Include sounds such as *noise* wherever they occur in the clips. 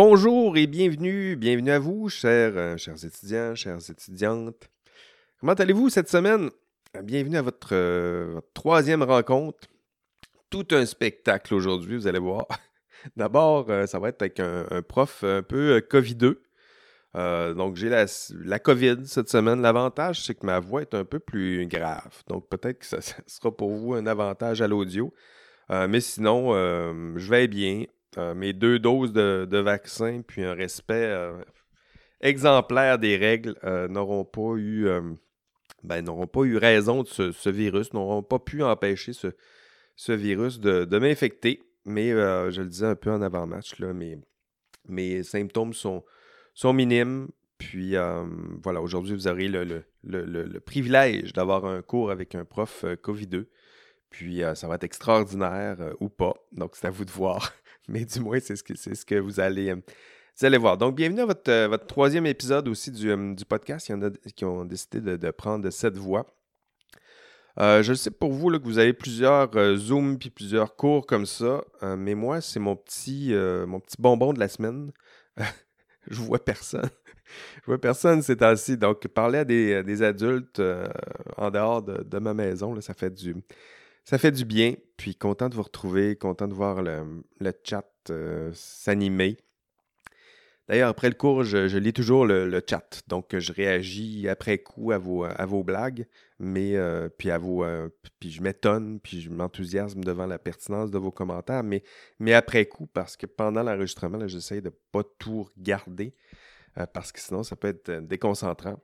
Bonjour et bienvenue, bienvenue à vous, chers, euh, chers étudiants, chères étudiantes. Comment allez-vous cette semaine? Euh, bienvenue à votre, euh, votre troisième rencontre. Tout un spectacle aujourd'hui, vous allez voir. *laughs* D'abord, ça va être avec un, prof un peu COVID-2. donc, j'ai la, la, COVID cette semaine. L'avantage, c'est que ma voix est un peu plus grave. Donc, peut-être que ça, *laughs* sera pour vous un avantage à l'audio. mais sinon, je vais bien. Euh, mes deux doses de, de, vaccin, puis un respect euh, exemplaire des règles euh, n'auront pas eu ben, n'auront pas eu raison de ce, virus, n'auront pas pu empêcher ce, ce virus de, de m'infecter. Mais je le disais un peu en avant-match, là, mes, mes symptômes sont, sont minimes. Puis voilà, aujourd'hui, vous aurez le, le, le, le privilège d'avoir un cours avec un prof COVID-2. Puis ça va être extraordinaire ou pas. Donc c'est à vous de voir. Mais du moins, c'est ce que, c'est ce que vous, allez, euh, vous allez voir. Donc, bienvenue à votre, euh, votre troisième épisode aussi du, euh, du, podcast. Il y en a qui ont décidé de, prendre cette voie. je sais pour vous là, que vous avez plusieurs Zooms puis plusieurs cours comme ça, mais moi, c'est mon petit, mon petit bonbon de la semaine. *laughs* je vois personne. je vois personne ces temps-ci. Donc, parler à des, adultes en dehors de, ma maison, ça fait du ça fait du bien, puis content de vous retrouver, content de voir le, chat euh, s'animer. D'ailleurs, après le cours, je, lis toujours le, chat, donc je réagis après coup à vos, à vos blagues, mais euh, puis à vos, euh, puis je m'étonne, puis je m'enthousiasme devant la pertinence de vos commentaires, mais, mais après coup, parce que pendant l'enregistrement, j'essaie de ne pas tout regarder, parce que sinon, ça peut être déconcentrant.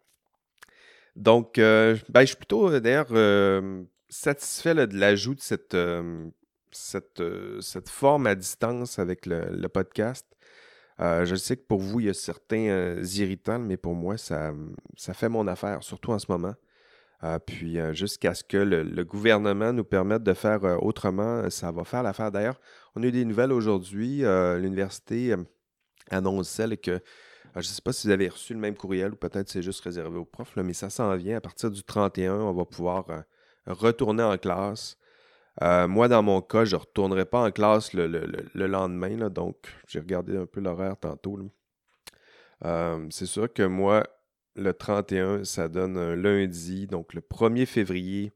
Donc, ben, je suis plutôt, d'ailleurs, satisfait de l'ajout de cette, euh, euh, cette, forme à distance avec le, podcast. Euh, je sais que pour vous, il y a certains irritants, mais pour moi, ça, ça fait mon affaire, surtout en ce moment. puis jusqu'à ce que le, gouvernement nous permette de faire autrement, ça va faire l'affaire. D'ailleurs, on a eu des nouvelles aujourd'hui. L'université annonce celle que je ne sais pas si vous avez reçu le même courriel ou peut-être c'est juste réservé aux profs, mais ça s'en vient. À partir du 31, on va pouvoir retourner en classe. Euh, moi, dans mon cas, je ne retournerai pas en classe le, lendemain. donc, j'ai regardé un peu l'horaire tantôt. Euh, c'est sûr que moi, le 31, ça donne un lundi. Donc, le 1er février,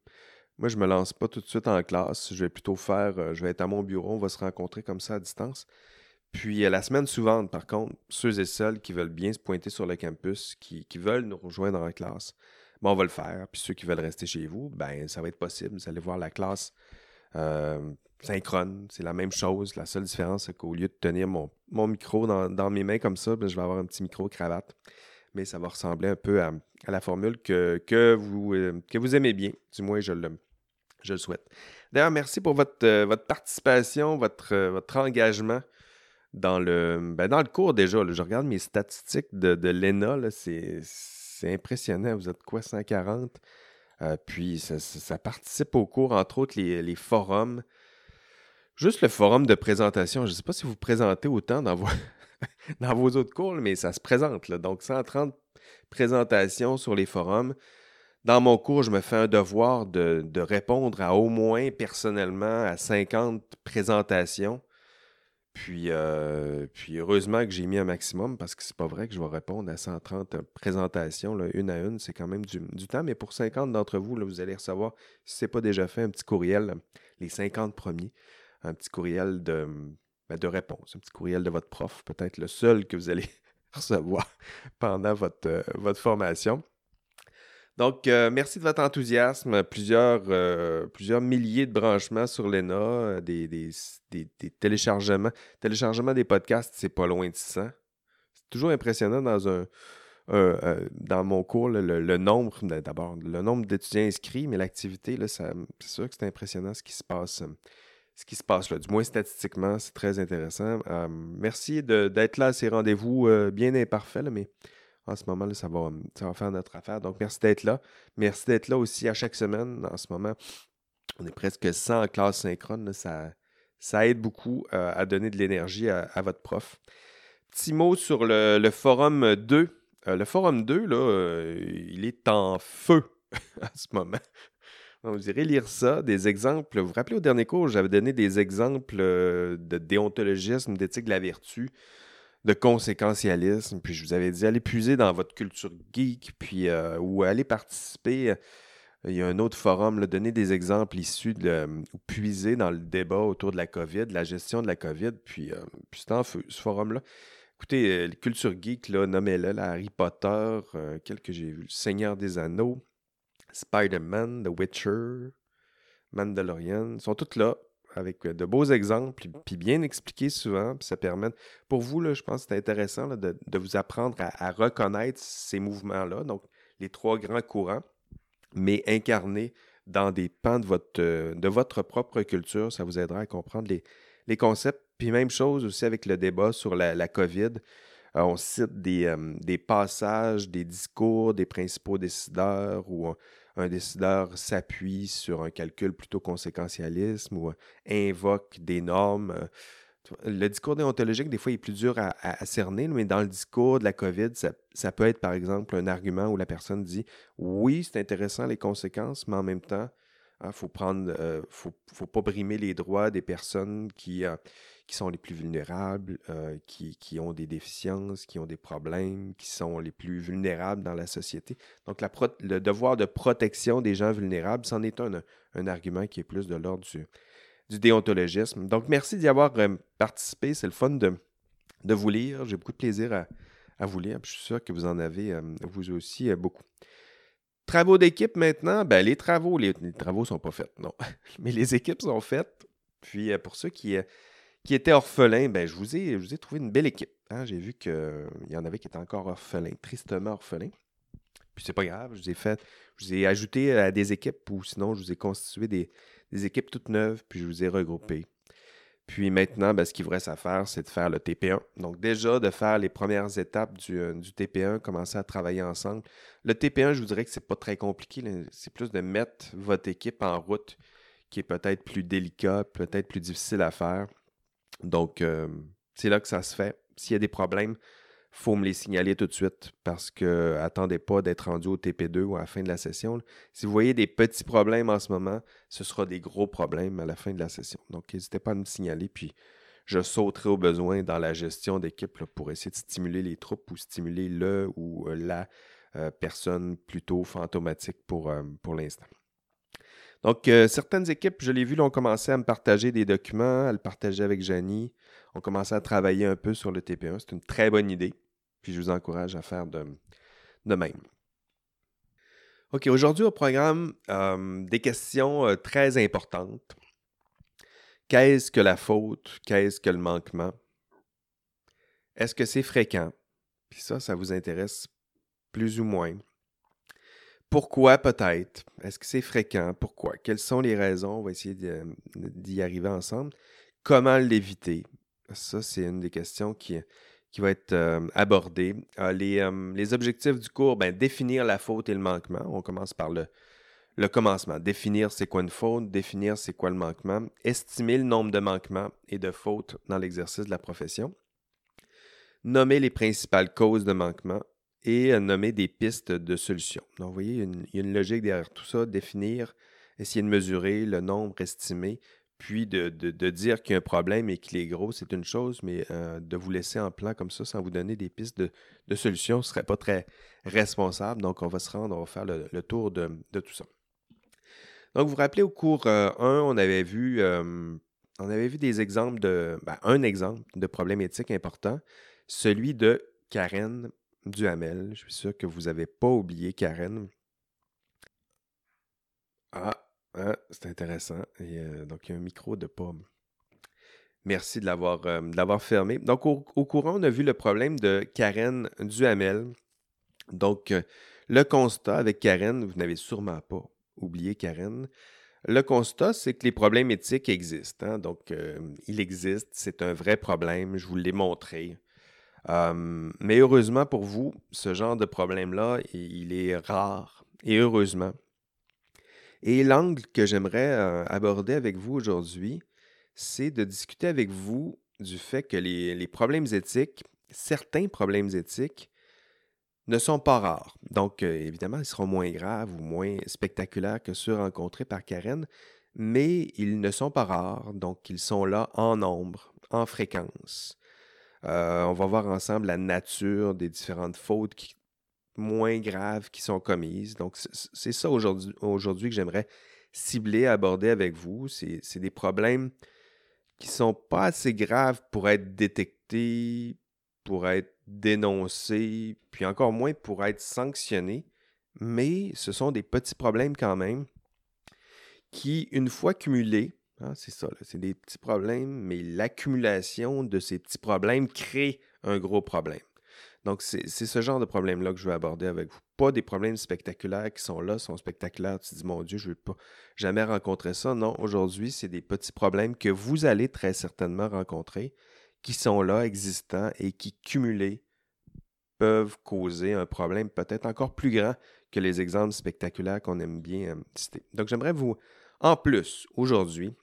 moi, je me lance pas tout de suite en classe. Je vais plutôt faire, euh, je vais être à mon bureau, on va se rencontrer comme ça à distance. Puis la semaine suivante, par contre, ceux et celles qui veulent bien se pointer sur le campus, qui veulent nous rejoindre en classe, on va le faire. Puis ceux qui veulent rester chez vous, ben ça va être possible. Vous allez voir la classe euh, synchrone. C'est la même chose. La seule différence, c'est qu'au lieu de tenir mon, micro dans, mes mains comme ça, ben, je vais avoir un petit micro cravate. Mais ça va ressembler un peu à, la formule que, que, vous, euh, que vous aimez bien. Du moins, je le, je le souhaite. D'ailleurs, merci pour votre, euh, votre participation, votre, votre engagement dans le, ben dans le cours déjà. je regarde mes statistiques de, de l'ENA. C'est c'est impressionnant. Vous êtes quoi, 140? Euh, puis ça, participe au cours, entre autres les, forums. Juste le forum de présentation. Je ne sais pas si vous présentez autant dans vos, *laughs* autres cours, mais ça se présente. Donc 130 présentations sur les forums. Dans mon cours, je me fais un devoir de, de répondre à au moins personnellement à 50 présentations. Puis, euh, puis heureusement que j'ai mis un maximum parce que c'est pas vrai que je vais répondre à 130 présentations, une à une, c'est quand même du, temps. Mais pour 50 d'entre vous, là, vous allez recevoir, si ce n'est pas déjà fait, un petit courriel, les 50 premiers, un petit courriel de, ben, de réponse, un petit courriel de votre prof, peut-être le seul que vous allez *laughs* recevoir pendant votre, euh, votre formation. Donc, euh, merci de votre enthousiasme. Plusieurs, euh, plusieurs milliers de branchements sur l'ENA, euh, des, des, téléchargements. Téléchargement des podcasts, c'est pas loin de 100. C'est toujours impressionnant dans un, dans mon cours, le, nombre, d'abord, le nombre d'étudiants inscrits, mais l'activité, c'est sûr que c'est impressionnant ce qui se passe. Ce qui se passe là, du moins statistiquement, c'est très intéressant. merci d'être là à ces rendez-vous bien imparfaits, mais en ce moment, là, ça, va, faire notre affaire. Donc, merci d'être là. Merci d'être là aussi à chaque semaine. En ce moment, on est presque 100 en classe synchrone. ça, aide beaucoup euh, à donner de l'énergie à, votre prof. Petit mot sur le, forum 2. Euh, le forum 2, là, euh, il est en feu *laughs* en ce moment. vous irez lire ça, des exemples. Vous vous rappelez au dernier cours, j'avais donné des exemples de déontologisme, d'éthique de la vertu de conséquentialisme. Puis je vous avais dit, allez puiser dans votre culture geek, puis euh, ou allez participer. Il y a un autre forum, là, donner des exemples issus de, ou puiser dans le débat autour de la COVID, la gestion de la COVID, puis, euh, puis c'est en feu, ce forum-là. Écoutez, euh, culture geek, là, nommez-le, Harry Potter, quel que j'ai vu, Seigneur des Anneaux, Spider-Man, The Witcher, Mandalorian, sont toutes là avec de beaux exemples, puis bien expliqués souvent, puis ça permet, pour vous, là, je pense que c'est intéressant de, vous apprendre à, reconnaître ces mouvements-là, donc les trois grands courants, mais incarnés dans des pans de votre, propre culture, ça vous aidera à comprendre les, concepts. Puis même chose aussi avec le débat sur la, COVID. Euh, on cite des, euh, des, passages, des discours des principaux décideurs ou un décideur s'appuie sur un calcul plutôt conséquentialisme ou invoque des normes. Euh, le discours déontologique, des fois, est plus dur à, cerner, mais dans le discours de la COVID, ça, peut être, par exemple, un argument où la personne dit oui, c'est intéressant les conséquences, mais en même temps, il hein, faut prendre, euh, faut, faut, pas brimer les droits des personnes qui, euh, qui sont les plus vulnérables, euh, qui, qui, ont des déficiences, qui ont des problèmes, qui sont les plus vulnérables dans la société. Donc, le devoir de protection des gens vulnérables, c'en est un, un, argument qui est plus de l'ordre du, du, déontologisme. Donc, merci d'y avoir euh, participé. C'est le fun de, de vous lire. J'ai beaucoup de plaisir à, à, vous lire. Je suis sûr que vous en avez, euh, vous aussi, beaucoup. Travaux d'équipe maintenant, ben, les travaux, les, les travaux ne sont pas faits, non. *laughs* Mais les équipes sont faites. Puis pour ceux qui, qui était orphelin, ben, je, vous ai, vous ai trouvé une belle équipe. Hein. J'ai vu qu'il y en avait qui étaient encore orphelins, tristement orphelins. Puis c'est pas grave, je vous ai fait, je vous ai ajouté à des équipes ou sinon je vous ai constitué des, équipes toutes neuves, puis je vous ai regroupé. Puis maintenant, ben, ce qu'il vous reste à faire, c'est de faire le TP1. Donc déjà, de faire les premières étapes du, euh, du, TP1, commencer à travailler ensemble. Le TP1, je vous dirais que c'est pas très compliqué. C'est plus de mettre votre équipe en route, qui est peut-être plus délicat, peut-être plus difficile à faire. Donc, euh, c'est là que ça se fait. S'il y a des problèmes, il faut me les signaler tout de suite parce que attendez pas d'être rendu au TP2 ou à la fin de la session. Si vous voyez des petits problèmes en ce moment, ce sera des gros problèmes à la fin de la session. Donc, n'hésitez pas à me signaler, puis je sauterai au besoin dans la gestion d'équipe pour essayer de stimuler les troupes ou stimuler le ou la euh, personne plutôt fantomatique pour, euh, pour l'instant. Donc, euh, certaines équipes, je l'ai vu, ont commencé à me partager des documents, à le partager avec Janie. On commençait à travailler un peu sur le TP1. C'est une très bonne idée. Puis je vous encourage à faire de, même. OK, aujourd'hui au programme, euh, des questions euh, très importantes. Qu'est-ce que la faute? Qu'est-ce que le manquement? Est-ce que c'est fréquent? Puis ça, ça vous intéresse plus ou moins. Pourquoi peut-être? Est-ce que c'est fréquent? Pourquoi? Quelles sont les raisons? On va essayer d'y arriver ensemble. Comment l'éviter? Ça, c'est une des questions qui, qui va être euh, abordée. Euh, les, euh, les, objectifs du cours, ben, définir la faute et le manquement. On commence par le, le commencement. Définir c'est quoi une faute, définir c'est quoi le manquement, estimer le nombre de manquements et de fautes dans l'exercice de la profession, nommer les principales causes de manquement, et nommer des pistes de solutions. Donc, vous voyez, il y, a une, logique derrière tout ça, définir, essayer de mesurer le nombre estimé, puis de, dire qu'il y a un problème et qu'il est gros, c'est une chose, mais euh, de vous laisser en plan comme ça sans vous donner des pistes de, solutions, ce ne serait pas très responsable. Donc, on va se rendre, on va faire le, tour de, tout ça. Donc, vous vous rappelez, au cours 1, euh, on avait vu... Euh, on avait vu des exemples de. Ben, un exemple de problème éthique important, celui de Karen Duhamel. Je suis sûr que vous n'avez pas oublié Karen. Ah, hein, c'est intéressant. Euh, donc, il y a un micro de pomme. Merci de l'avoir, euh, fermé. Donc, au, courant, on a vu le problème de Karen Duhamel. Donc, euh, le constat avec Karen, vous n'avez sûrement pas oublié Karen. Le constat, c'est que les problèmes éthiques existent. Hein. Donc, il existe, c'est un vrai problème. Je vous l'ai montré mais heureusement pour vous, ce genre de problème-là, il est rare. Et heureusement. Et l'angle que j'aimerais euh, aborder avec vous aujourd'hui, c'est de discuter avec vous du fait que les, problèmes éthiques, certains problèmes éthiques, ne sont pas rares. Donc, euh, évidemment, ils seront moins graves ou moins spectaculaires que ceux rencontrés par Karen, mais ils ne sont pas rares, donc ils sont là en nombre, en fréquence. Euh, on va voir ensemble la nature des différentes fautes moins graves qui sont commises. Donc, c'est ça aujourd'hui, que j'aimerais cibler, aborder avec vous. C'est des problèmes qui sont pas assez graves pour être détectés, pour être dénoncés, puis encore moins pour être sanctionnés, mais ce sont des petits problèmes quand même qui, une fois cumulés, hein, c'est ça, c'est des petits problèmes, mais l'accumulation de ces petits problèmes crée un gros problème. Donc, c'est ce genre de problème-là que je veux aborder avec vous. Pas des problèmes spectaculaires qui sont là, sont spectaculaires. Tu te dis, mon Dieu, je ne veux pas jamais rencontrer ça. Non, aujourd'hui, c'est des petits problèmes que vous allez très certainement rencontrer, qui sont là, existants et qui, cumulés, peuvent causer un problème peut-être encore plus grand que les exemples spectaculaires qu'on aime bien euh, citer. Donc, j'aimerais vous, en plus, aujourd'hui,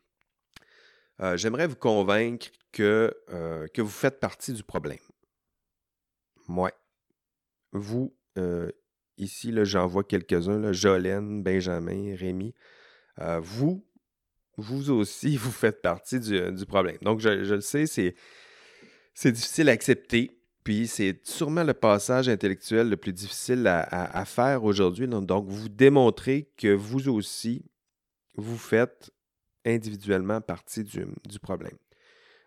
euh, j'aimerais vous convaincre que, euh, que vous faites partie du problème. Moi. Vous, ici, j'en vois quelques-uns, Jolène, Benjamin, Rémi. vous, vous aussi, *laughs* vous faites partie du, problème. Donc, je, le sais, c'est, difficile à accepter. Puis c'est sûrement le passage intellectuel le plus difficile à, faire aujourd'hui. Donc, vous démontrez que vous aussi, vous faites individuellement partie du, problème.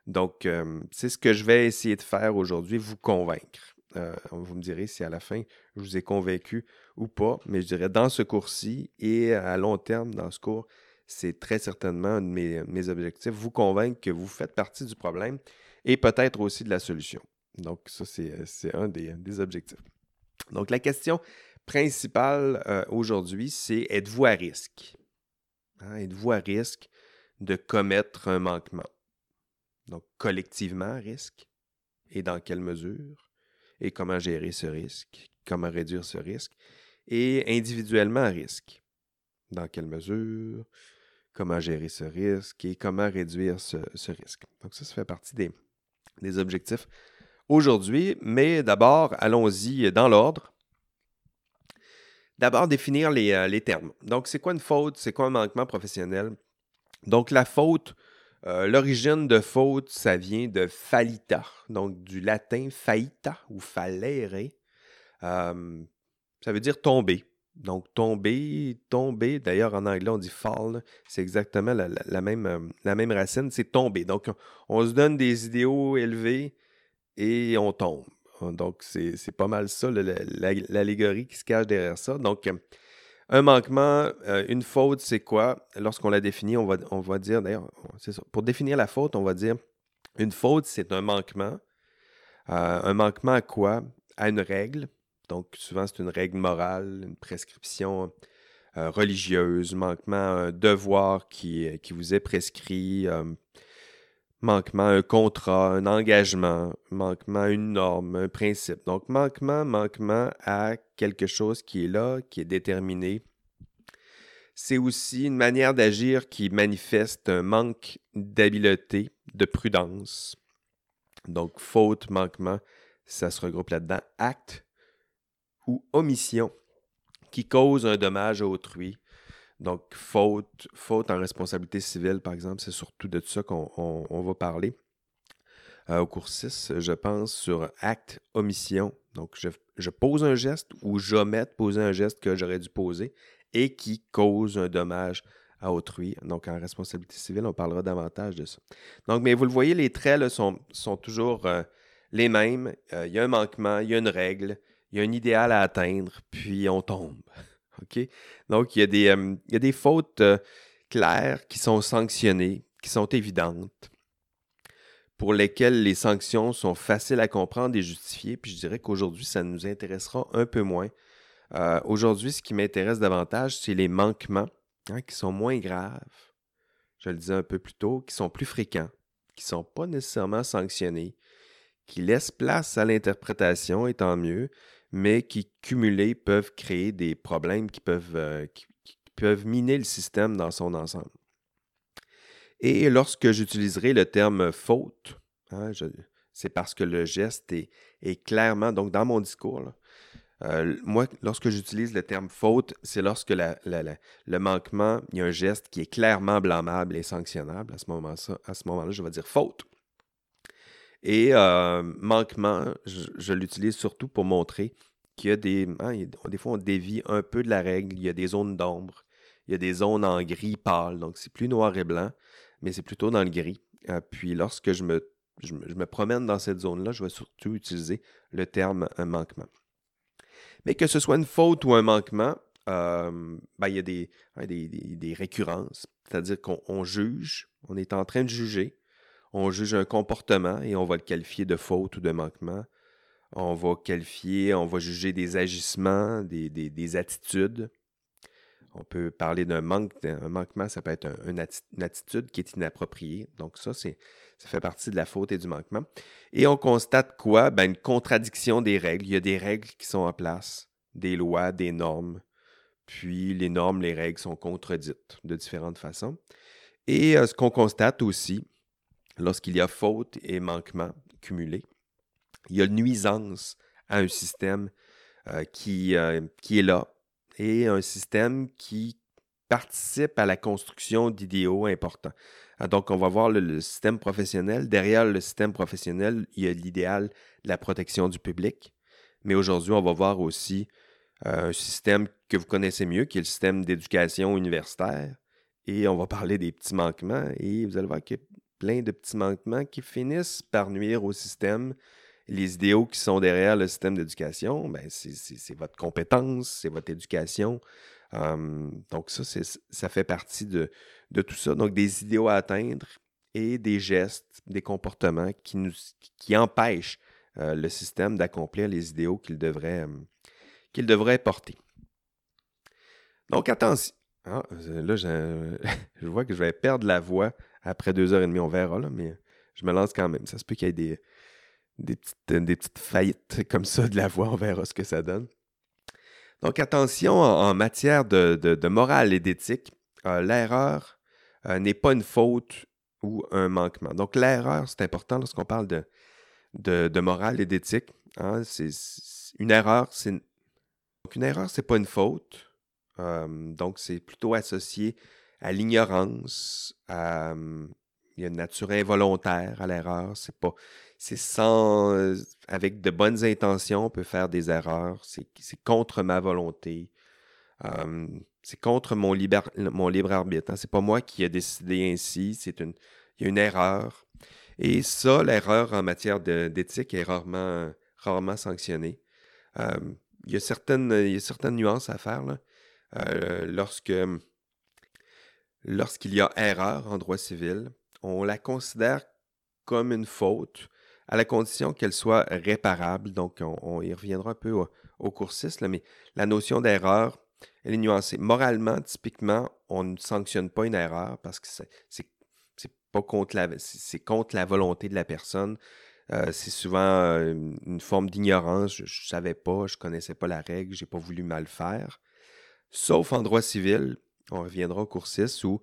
Donc, euh, c'est ce que je vais essayer de faire aujourd'hui, vous convaincre. Euh, vous me direz si à la fin je vous ai convaincu ou pas, mais je dirais dans ce cours-ci et à long terme dans ce cours, c'est très certainement un de mes objectifs, vous convaincre que vous faites partie du problème et peut-être aussi de la solution. Donc, ça, c'est un des, objectifs. Donc, la question principale euh, aujourd'hui, c'est êtes-vous à risque? Hein, êtes-vous à risque de commettre un manquement? Donc, collectivement risque? Et dans quelle mesure? Et comment gérer ce risque? Comment réduire ce risque? Et individuellement risque? Dans quelle mesure? Comment gérer ce risque? Et comment réduire ce, risque? Donc, ça, ça fait partie des, objectifs aujourd'hui, mais d'abord, allons-y dans l'ordre. D'abord, définir euh, les, termes. Donc, c'est quoi une faute? C'est quoi un manquement professionnel? Donc, la faute, euh, l'origine de faute, ça vient de fallita, donc du latin faita ou fallere. Euh, ça veut dire tomber. Donc, tomber, tomber, d'ailleurs en anglais on dit fall, c'est exactement la, même, la même racine, c'est tomber. Donc, on se donne des idéaux élevés et on tombe. Donc, c'est pas mal ça, l'allégorie qui se cache derrière ça. Donc, un manquement, euh, une faute, c'est quoi? Lorsqu'on la définit, on va, on va dire, d'ailleurs. Pour définir la faute, on va dire une faute, c'est un manquement. Euh, un manquement à quoi? À une règle. Donc, souvent, c'est une règle morale, une prescription euh, religieuse, manquement un devoir qui vous est prescrit, manquement un contrat, un engagement, manquement à une norme, un principe. Donc, manquement, manquement à quelque chose qui est là, qui est déterminé. C'est aussi une manière d'agir qui manifeste un manque d'habileté, de prudence. Donc, faute, manquement, ça se regroupe là-dedans. Acte ou omission qui cause un dommage à autrui, donc, faute, faute en responsabilité civile, par exemple, c'est surtout de ça qu'on va parler. Euh, au cours 6, je pense sur acte, omission. Donc, je, pose un geste ou j'omette poser un geste que j'aurais dû poser et qui cause un dommage à autrui. Donc, en responsabilité civile, on parlera davantage de ça. Donc, mais vous le voyez, les traits sont, sont, toujours euh, les mêmes. Euh, il y a un manquement, il y a une règle, il y a un idéal à atteindre, puis on tombe. Donc, il y a des, euh, des fautes claires qui sont sanctionnées, qui sont évidentes, pour lesquelles les sanctions sont faciles à comprendre et justifier. Puis je dirais qu'aujourd'hui, ça nous intéressera un peu moins. Euh, aujourd'hui, ce qui m'intéresse davantage, c'est les manquements hein, qui sont moins graves, je le disais un peu plus tôt, qui sont plus fréquents, qui ne sont pas nécessairement sanctionnés, qui laissent place à l'interprétation, et tant mieux, mais qui, cumulés, peuvent créer des problèmes qui peuvent, euh, qui, peuvent miner le système dans son ensemble. Et lorsque j'utiliserai le terme faute, hein, c'est parce que le geste est, clairement, donc dans mon discours, euh, moi, lorsque j'utilise le terme faute, c'est lorsque le manquement, il y a un geste qui est clairement blâmable et sanctionnable. À ce moment-là, moment je vais dire faute. Et euh, manquement, je, l'utilise surtout pour montrer qu'il y a des. Hein, des fois, on dévie un peu de la règle. Il y a des zones d'ombre. Il y a des zones en gris pâle. Donc, c'est plus noir et blanc, mais c'est plutôt dans le gris. Euh, puis, lorsque je me, promène dans cette zone-là, je vais surtout utiliser le terme manquement. Mais que ce soit une faute ou un manquement, euh, ben, il y a des, hein, récurrences. C'est-à-dire qu'on juge, on est en train de juger on juge un comportement et on va le qualifier de faute ou de manquement. On va qualifier, on va juger des agissements, des, attitudes. On peut parler d'un manque, un manquement, ça peut être une attitude qui est inappropriée. Donc ça, ça fait partie de la faute et du manquement. Et on constate quoi? Ben, une contradiction des règles. Il y a des règles qui sont en place, des lois, des normes. Puis les normes, les règles sont contredites de différentes façons. Et euh, ce qu'on constate aussi, lorsqu'il y a faute et manquement cumulés. Il y a nuisance à un système euh, qui, euh, qui est là et un système qui participe à la construction d'idéaux importants. Ah, donc, on va voir le, système professionnel. Derrière le système professionnel, il y a l'idéal de la protection du public. Mais aujourd'hui, on va voir aussi euh, un système que vous connaissez mieux, qui est le système d'éducation universitaire. Et on va parler des petits manquements. Et vous allez voir que plein de petits manquements qui finissent par nuire au système. Les idéaux qui sont derrière le système d'éducation, ben c'est votre compétence, c'est votre éducation. donc ça, ça fait partie de, tout ça. Donc des idéaux à atteindre et des gestes, des comportements qui, empêchent euh, le système d'accomplir les idéaux qu'il devrait, devrait porter. Donc attention. Ah, là, *laughs* je vois que je vais perdre la voix après deux heures et demie, on verra, là, mais je me lance quand même. Ça se peut qu'il y ait des, des, petites, faillites *laughs* comme ça de la voix, on verra ce que ça donne. Donc attention, en, matière de, morale et d'éthique, euh, l'erreur euh, n'est pas une faute ou un manquement. Donc l'erreur, c'est important lorsqu'on parle de, de, morale et d'éthique. Hein, c'est, une erreur, c'est donc une erreur, c'est pas une faute. Euh, donc c'est plutôt associé à l'ignorance, il y a une nature involontaire à l'erreur. C'est pas, c'est sans, euh, avec de bonnes intentions, on peut faire des erreurs. C'est, contre ma volonté. c'est contre mon, mon libre arbitre. Hein. C'est pas moi qui ai décidé ainsi. C'est une, il y a une erreur. Et ça, l'erreur en matière d'éthique est rarement, rarement sanctionnée. il, y a certaines, il y a certaines nuances à faire. Là. Euh, lorsque lorsqu'il y a erreur en droit civil, on la considère comme une faute à la condition qu'elle soit réparable. Donc, on, y reviendra un peu au, au coursiste, mais la notion d'erreur, elle est nuancée. Moralement, typiquement, on ne sanctionne pas une erreur parce que c'est contre la volonté de la personne. Euh, c'est souvent euh, une forme d'ignorance. Je ne savais pas, je ne connaissais pas la règle, j'ai pas voulu mal faire. Sauf en droit civil, on reviendra au cours 6 où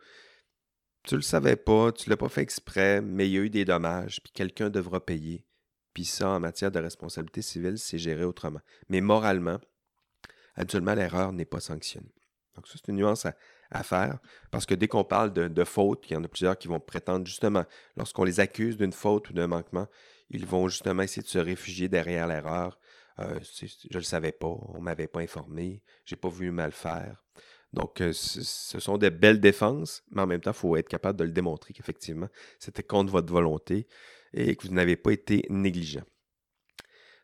tu le savais pas, tu l'as pas fait exprès, mais il y a eu des dommages, puis quelqu'un devra payer. Puis ça, en matière de responsabilité civile, c'est géré autrement. Mais moralement, habituellement, l'erreur n'est pas sanctionnée. Donc ça, c'est une nuance à, faire, parce que dès qu'on parle de, faute, il y en a plusieurs qui vont prétendre justement, lorsqu'on les accuse d'une faute ou d'un manquement, ils vont justement essayer de se réfugier derrière l'erreur. Euh, je ne le savais pas, on ne m'avait pas informé, j'ai pas voulu mal faire. Donc, euh, ce sont des belles défenses, mais en même temps, il faut être capable de le démontrer qu'effectivement, c'était contre votre volonté et que vous n'avez pas été négligent.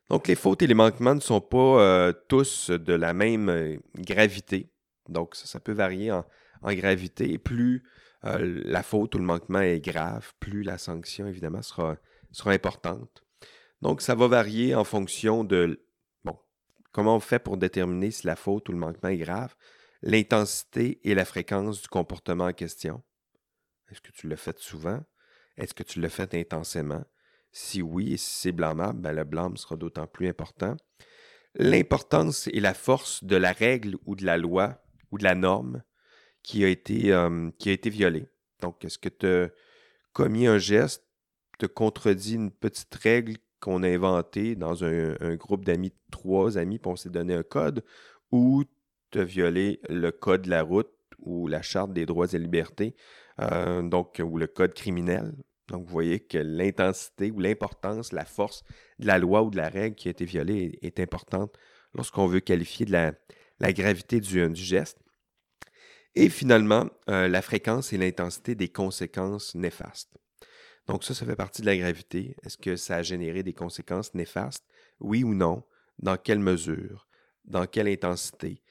Donc, les fautes et les manquements ne sont pas euh, tous de la même euh, gravité. Donc, ça, peut varier en, gravité. Et plus la faute ou le manquement est grave, plus la sanction, évidemment, sera, sera importante. Donc, ça va varier en fonction de bon, comment on fait pour déterminer si la faute ou le manquement est grave? L'intensité et la fréquence du comportement en question? Est-ce que tu l'as fait souvent? Est-ce que tu l'as fait intensément? Si oui, et si c'est blâmable, ben le blâme sera d'autant plus important. L'importance et la force de la règle ou de la loi ou de la norme qui a été, violée. Donc, est-ce que tu as commis un geste, te contredit une petite règle qu'on a inventée dans un, un groupe d'amis, trois amis, puis on s'est donné un code, ou violer le code de la route ou la charte des droits et libertés, euh, donc, ou le code criminel. Donc, vous voyez que l'intensité ou l'importance, la force de la loi ou de la règle qui a été violée est, importante lorsqu'on veut qualifier de la, gravité du, du, geste. Et finalement, euh, la fréquence et l'intensité des conséquences néfastes. Donc ça, ça fait partie de la gravité. Est-ce que ça a généré des conséquences néfastes? Oui ou non? Dans quelle mesure? Dans quelle intensité?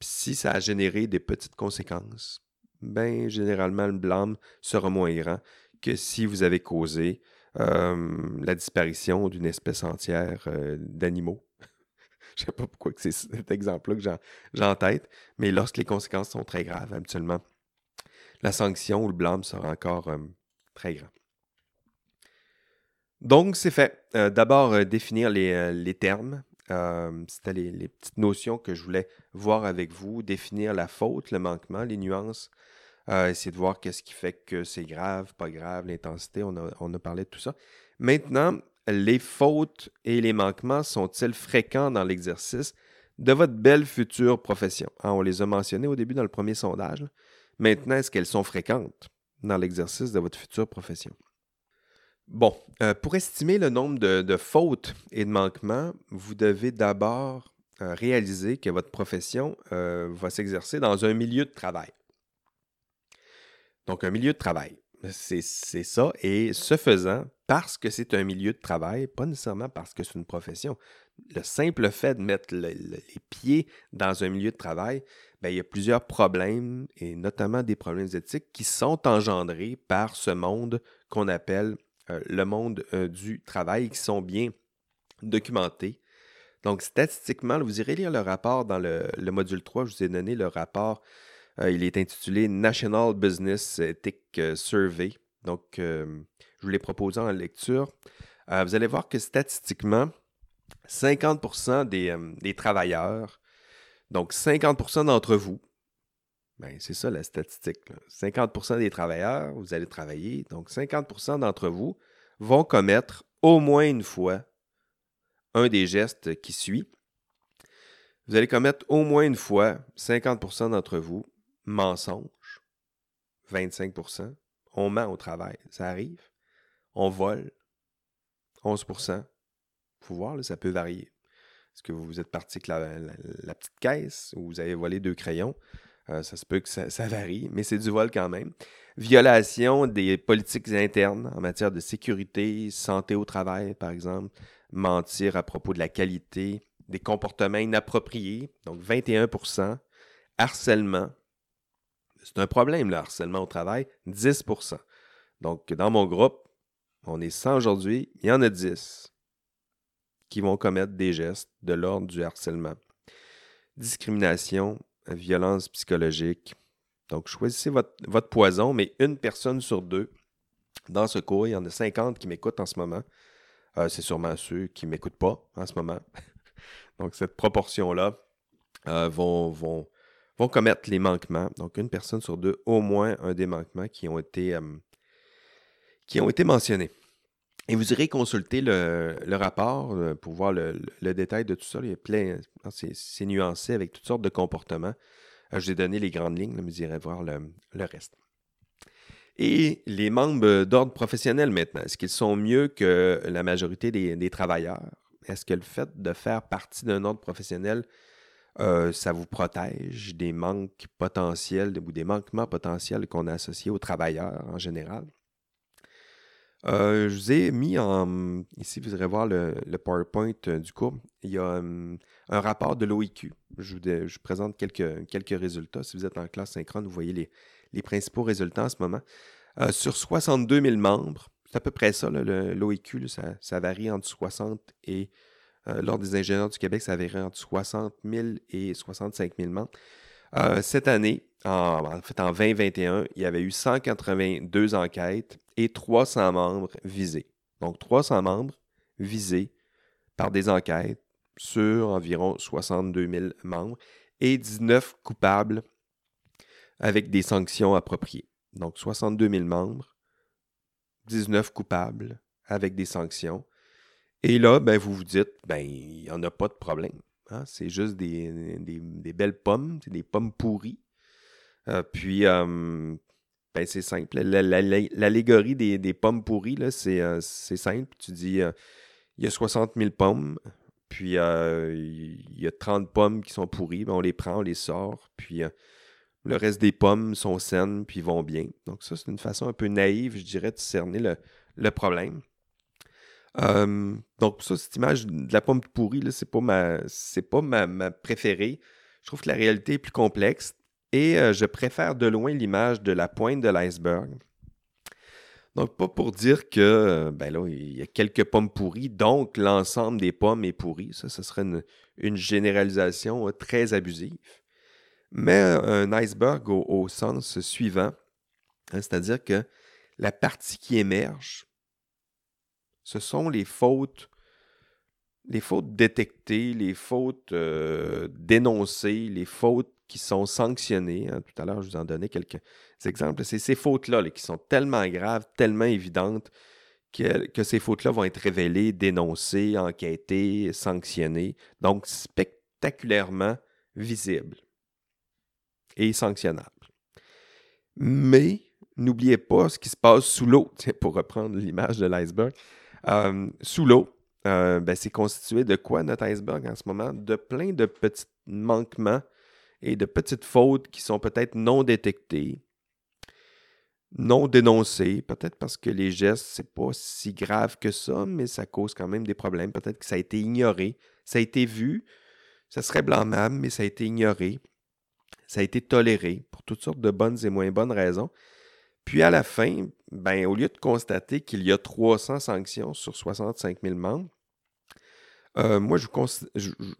Si ça a généré des petites conséquences, ben généralement le blâme sera moins grand que si vous avez causé la disparition d'une espèce entière d'animaux. *laughs* Je ne sais pas pourquoi c'est cet exemple-là que j'ai en tête, mais lorsque les conséquences sont très graves, habituellement, la sanction ou le blâme sera encore très grand. Donc, c'est fait. Euh, d'abord, euh, définir les, euh, termes. C'était les, petites notions que je voulais voir avec vous. Définir la faute, le manquement, les nuances. essayer de voir qu'est-ce qui fait que c'est grave, pas grave, l'intensité. On a, on a parlé de tout ça. Maintenant, les fautes et les manquements sont-ils fréquents dans l'exercice de votre belle future profession? Ah, on les a mentionnés au début dans le premier sondage. Maintenant, est-ce qu'elles sont fréquentes dans l'exercice de votre future profession? Bon, euh, pour estimer le nombre de, fautes et de manquements, vous devez d'abord euh, réaliser que votre profession euh, va s'exercer dans un milieu de travail. Donc, un milieu de travail, c'est ça. Et ce faisant, parce que c'est un milieu de travail, pas nécessairement parce que c'est une profession, le simple fait de mettre les pieds dans un milieu de travail, ben, il y a plusieurs problèmes, et notamment des problèmes éthiques, qui sont engendrés par ce monde qu'on appelle le monde euh, du travail qui sont bien documentés. Donc, statistiquement, vous irez lire le rapport dans le, module 3. Je vous ai donné le rapport. Euh, il est intitulé National Business Ethic Survey. Donc, je vous l'ai proposé en lecture. vous allez voir que statistiquement, 50 des, des, travailleurs, donc 50% d'entre vous, ben, c'est ça la statistique. 50% des travailleurs, vous allez travailler, donc 50% d'entre vous vont commettre au moins une fois un des gestes qui suit. Vous allez commettre au moins une fois, 50% d'entre vous, mensonge, 25% on ment au travail, ça arrive. On vole, 11 Il faut voir, ça peut varier. Est-ce que vous êtes parti avec la petite caisse ou vous avez volé deux crayons? Euh, ça se peut que ça, varie, mais c'est du vol quand même. Violation des politiques internes en matière de sécurité, santé au travail, par exemple. Mentir à propos de la qualité, des comportements inappropriés, donc 21% Harcèlement, c'est un problème, le harcèlement au travail, 10% Donc, dans mon groupe, on est 100 aujourd'hui, il y en a 10 qui vont commettre des gestes de l'ordre du harcèlement. Discrimination, violence psychologique. Donc, choisissez votre, poison, mais une personne sur deux dans ce cours, il y en a 50 qui m'écoutent en ce moment. Euh, c'est sûrement ceux qui ne m'écoutent pas en ce moment. *laughs* Donc, cette proportion-là euh, vont, vont, vont, commettre les manquements. Donc, une personne sur deux, au moins un des manquements qui ont été, euh, qui ont été mentionnés. Et vous irez consulter le, rapport euh, pour voir le, détail de tout ça. Il y a plein, c'est nuancé avec toutes sortes de comportements. Euh, je vous ai donné les grandes lignes, mais vous irez voir le, reste. Et les membres d'ordre professionnel maintenant, est-ce qu'ils sont mieux que la majorité des, travailleurs? Est-ce que le fait de faire partie d'un ordre professionnel, euh, ça vous protège des manques potentiels ou des manquements potentiels qu'on a associés aux travailleurs en général? Euh, je vous ai mis en. Ici, vous irez voir le, PowerPoint euh, du cours. Il y a hum, un rapport de l'OIQ. Je vous, présente quelques, quelques résultats. Si vous êtes en classe synchrone, vous voyez les, principaux résultats en ce moment. Euh, sur 62 000 membres, c'est à peu près ça, l'OIQ, ça, varie entre 60 et. L'Ordre des ingénieurs du Québec, ça varie entre 60 000 et 65 000 membres. Cette année, en, fait, en 2021, il y avait eu 182 enquêtes et 300 membres visés. Donc, 300 membres visés par des enquêtes sur environ 62 000 membres et 19 coupables avec des sanctions appropriées. Donc, 62 000 membres, 19 coupables avec des sanctions. Et là, ben, vous vous dites, ben, il n'y en a pas de problème. Hein. C'est juste des, belles pommes, des pommes pourries. Euh, puis, euh, ben, c'est simple. L'allégorie des, pommes pourries, c'est simple. Tu dis, il y a 60 000 pommes, puis il y a 30 pommes qui sont pourries. Ben, on les prend, on les sort, puis le reste des pommes sont saines, puis vont bien. Donc ça, c'est une façon un peu naïve, je dirais, de cerner le, problème. Donc ça, cette image de la pomme pourrie, c'est pas, ma, pas ma, préférée. Je trouve que la réalité est plus complexe. Et je préfère de loin l'image de la pointe de l'iceberg. Donc, pas pour dire que, ben là, il y a quelques pommes pourries, donc l'ensemble des pommes est pourri. Ça, ce serait une, généralisation très abusive. Mais un iceberg au, sens suivant, hein, c'est-à-dire que la partie qui émerge, ce sont les fautes, les fautes détectées, les fautes dénoncées, les fautes qui sont sanctionnés. Hein. Tout à l'heure, je vous en donnais quelques exemples. C'est ces fautes-là qui sont tellement graves, tellement évidentes, que, ces fautes-là vont être révélées, dénoncées, enquêtées, sanctionnées. Donc, spectaculairement visibles et sanctionnables. Mais n'oubliez pas ce qui se passe sous l'eau, *laughs* pour reprendre l'image de l'iceberg. Euh, sous l'eau, euh, ben, c'est constitué de quoi notre iceberg en ce moment? De plein de petits manquements et de petites fautes qui sont peut-être non détectées, non dénoncées, peut-être parce que les gestes, c'est pas si grave que ça, mais ça cause quand même des problèmes. Peut-être que ça a été ignoré, ça a été vu, ça serait blâmable, mais ça a été ignoré, ça a été toléré pour toutes sortes de bonnes et moins bonnes raisons. Puis à la fin, ben, au lieu de constater qu'il y a 300 sanctions sur 65 000 membres, euh, moi, je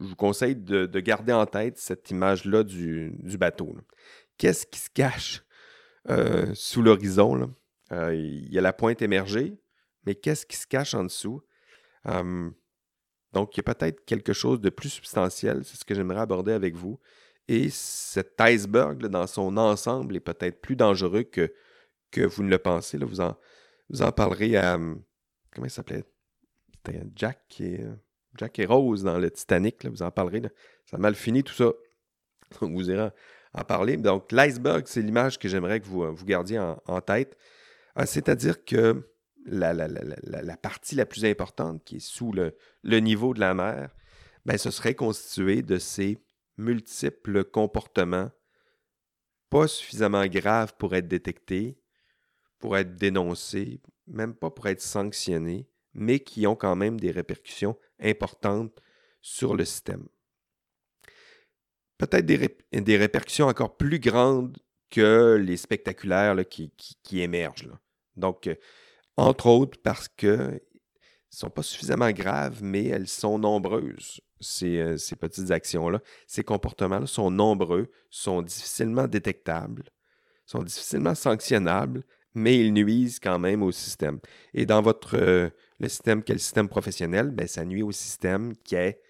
vous, conseille de, garder en tête cette image-là du, bateau. Qu'est-ce qui se cache euh, sous l'horizon? Euh, il y a la pointe émergée, mais qu'est-ce qui se cache en dessous? donc, il y a peut-être quelque chose de plus substantiel, c'est ce que j'aimerais aborder avec vous. Et cet iceberg, dans son ensemble, est peut-être plus dangereux que, que vous ne le pensez. Vous, en, vous en parlerez à. Comment il s'appelait? Jack qui Jack et Rose dans le Titanic, vous en parlerez. Ça a mal fini tout ça. *laughs* Donc, vous irez en parler. Donc, l'iceberg, c'est l'image que j'aimerais que vous, vous gardiez en, tête. Euh, c'est-à-dire que la, la, partie la plus importante, qui est sous le, niveau de la mer, ben, ce serait constitué de ces multiples comportements pas suffisamment graves pour être détectés, pour être dénoncés, même pas pour être sanctionnés, mais qui ont quand même des répercussions importantes sur le système. Peut-être des, répercussions encore plus grandes que les spectaculaires qui, émergent. Donc, euh, entre autres parce qu'elles ne sont pas suffisamment graves, mais elles sont nombreuses, ces, euh, ces petites actions-là. Ces comportements-là sont nombreux, sont difficilement détectables, sont difficilement sanctionnables, mais ils nuisent quand même au système. Et dans votre euh, le système qui est le système professionnel, ben, ça nuit au système qui est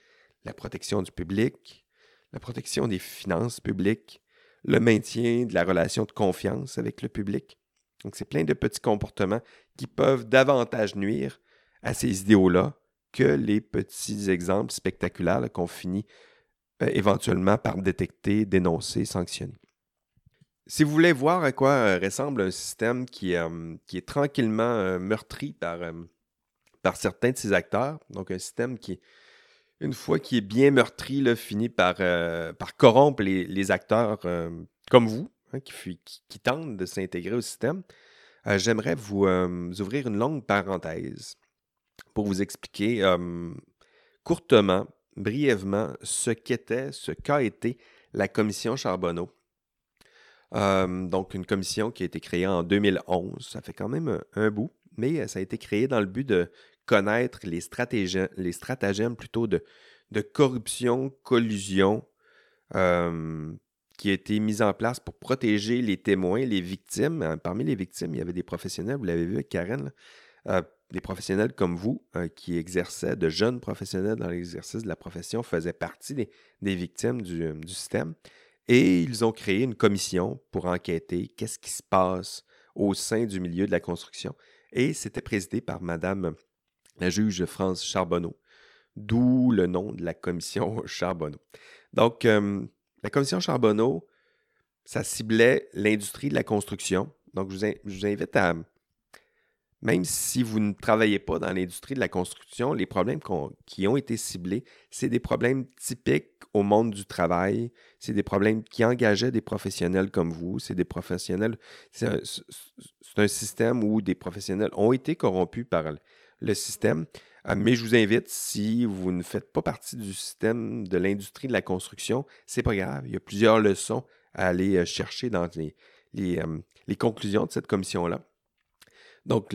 la protection du public, la protection des finances publiques, le maintien de la relation de confiance avec le public. Donc, c'est plein de petits comportements qui peuvent davantage nuire à ces idéaux-là que les petits exemples spectaculaires qu'on finit euh, éventuellement par détecter, dénoncer, sanctionner. Si vous voulez voir à quoi euh, ressemble un système qui, euh, qui est tranquillement euh, meurtri par, par certains de ses acteurs, donc un système qui, une fois qui est bien meurtri, finit par, par corrompre les, acteurs comme vous, hein, qui, qui, tentent de s'intégrer au système, j'aimerais vous, ouvrir une longue parenthèse pour vous expliquer courtement, brièvement, ce qu'était, ce qu'a été la commission Charbonneau donc, une commission qui a été créée en 2011. Ça fait quand même un, bout, mais ça a été créé dans le but de connaître les stratagèmes, les stratagèmes plutôt de, corruption, collusion, qui a été mis en place pour protéger les témoins, les victimes. Euh, parmi les victimes, il y avait des professionnels, vous l'avez vu avec Karen, euh, des professionnels comme vous euh, qui exerçaient, de jeunes professionnels dans l'exercice de la profession, faisaient partie des, victimes du système. Et ils ont créé une commission pour enquêter qu'est-ce qui se passe au sein du milieu de la construction. Et c'était présidé par Madame la juge France Charbonneau, d'où le nom de la commission *laughs* Charbonneau. Donc, euh, la commission Charbonneau, ça ciblait l'industrie de la construction, Donc, je vous, invite à, même si vous ne travaillez pas dans l'industrie de la construction, les problèmes qui ont été ciblés, c'est des problèmes typiques au monde du travail. C'est des problèmes qui engageaient des professionnels comme vous. C'est des professionnels. C'est un, système où des professionnels ont été corrompus par le système. Euh, mais je vous invite, si vous ne faites pas partie du système de l'industrie de la construction, c'est pas grave. Il y a plusieurs leçons à aller euh, chercher dans euh, les, conclusions de cette commission-là. Donc,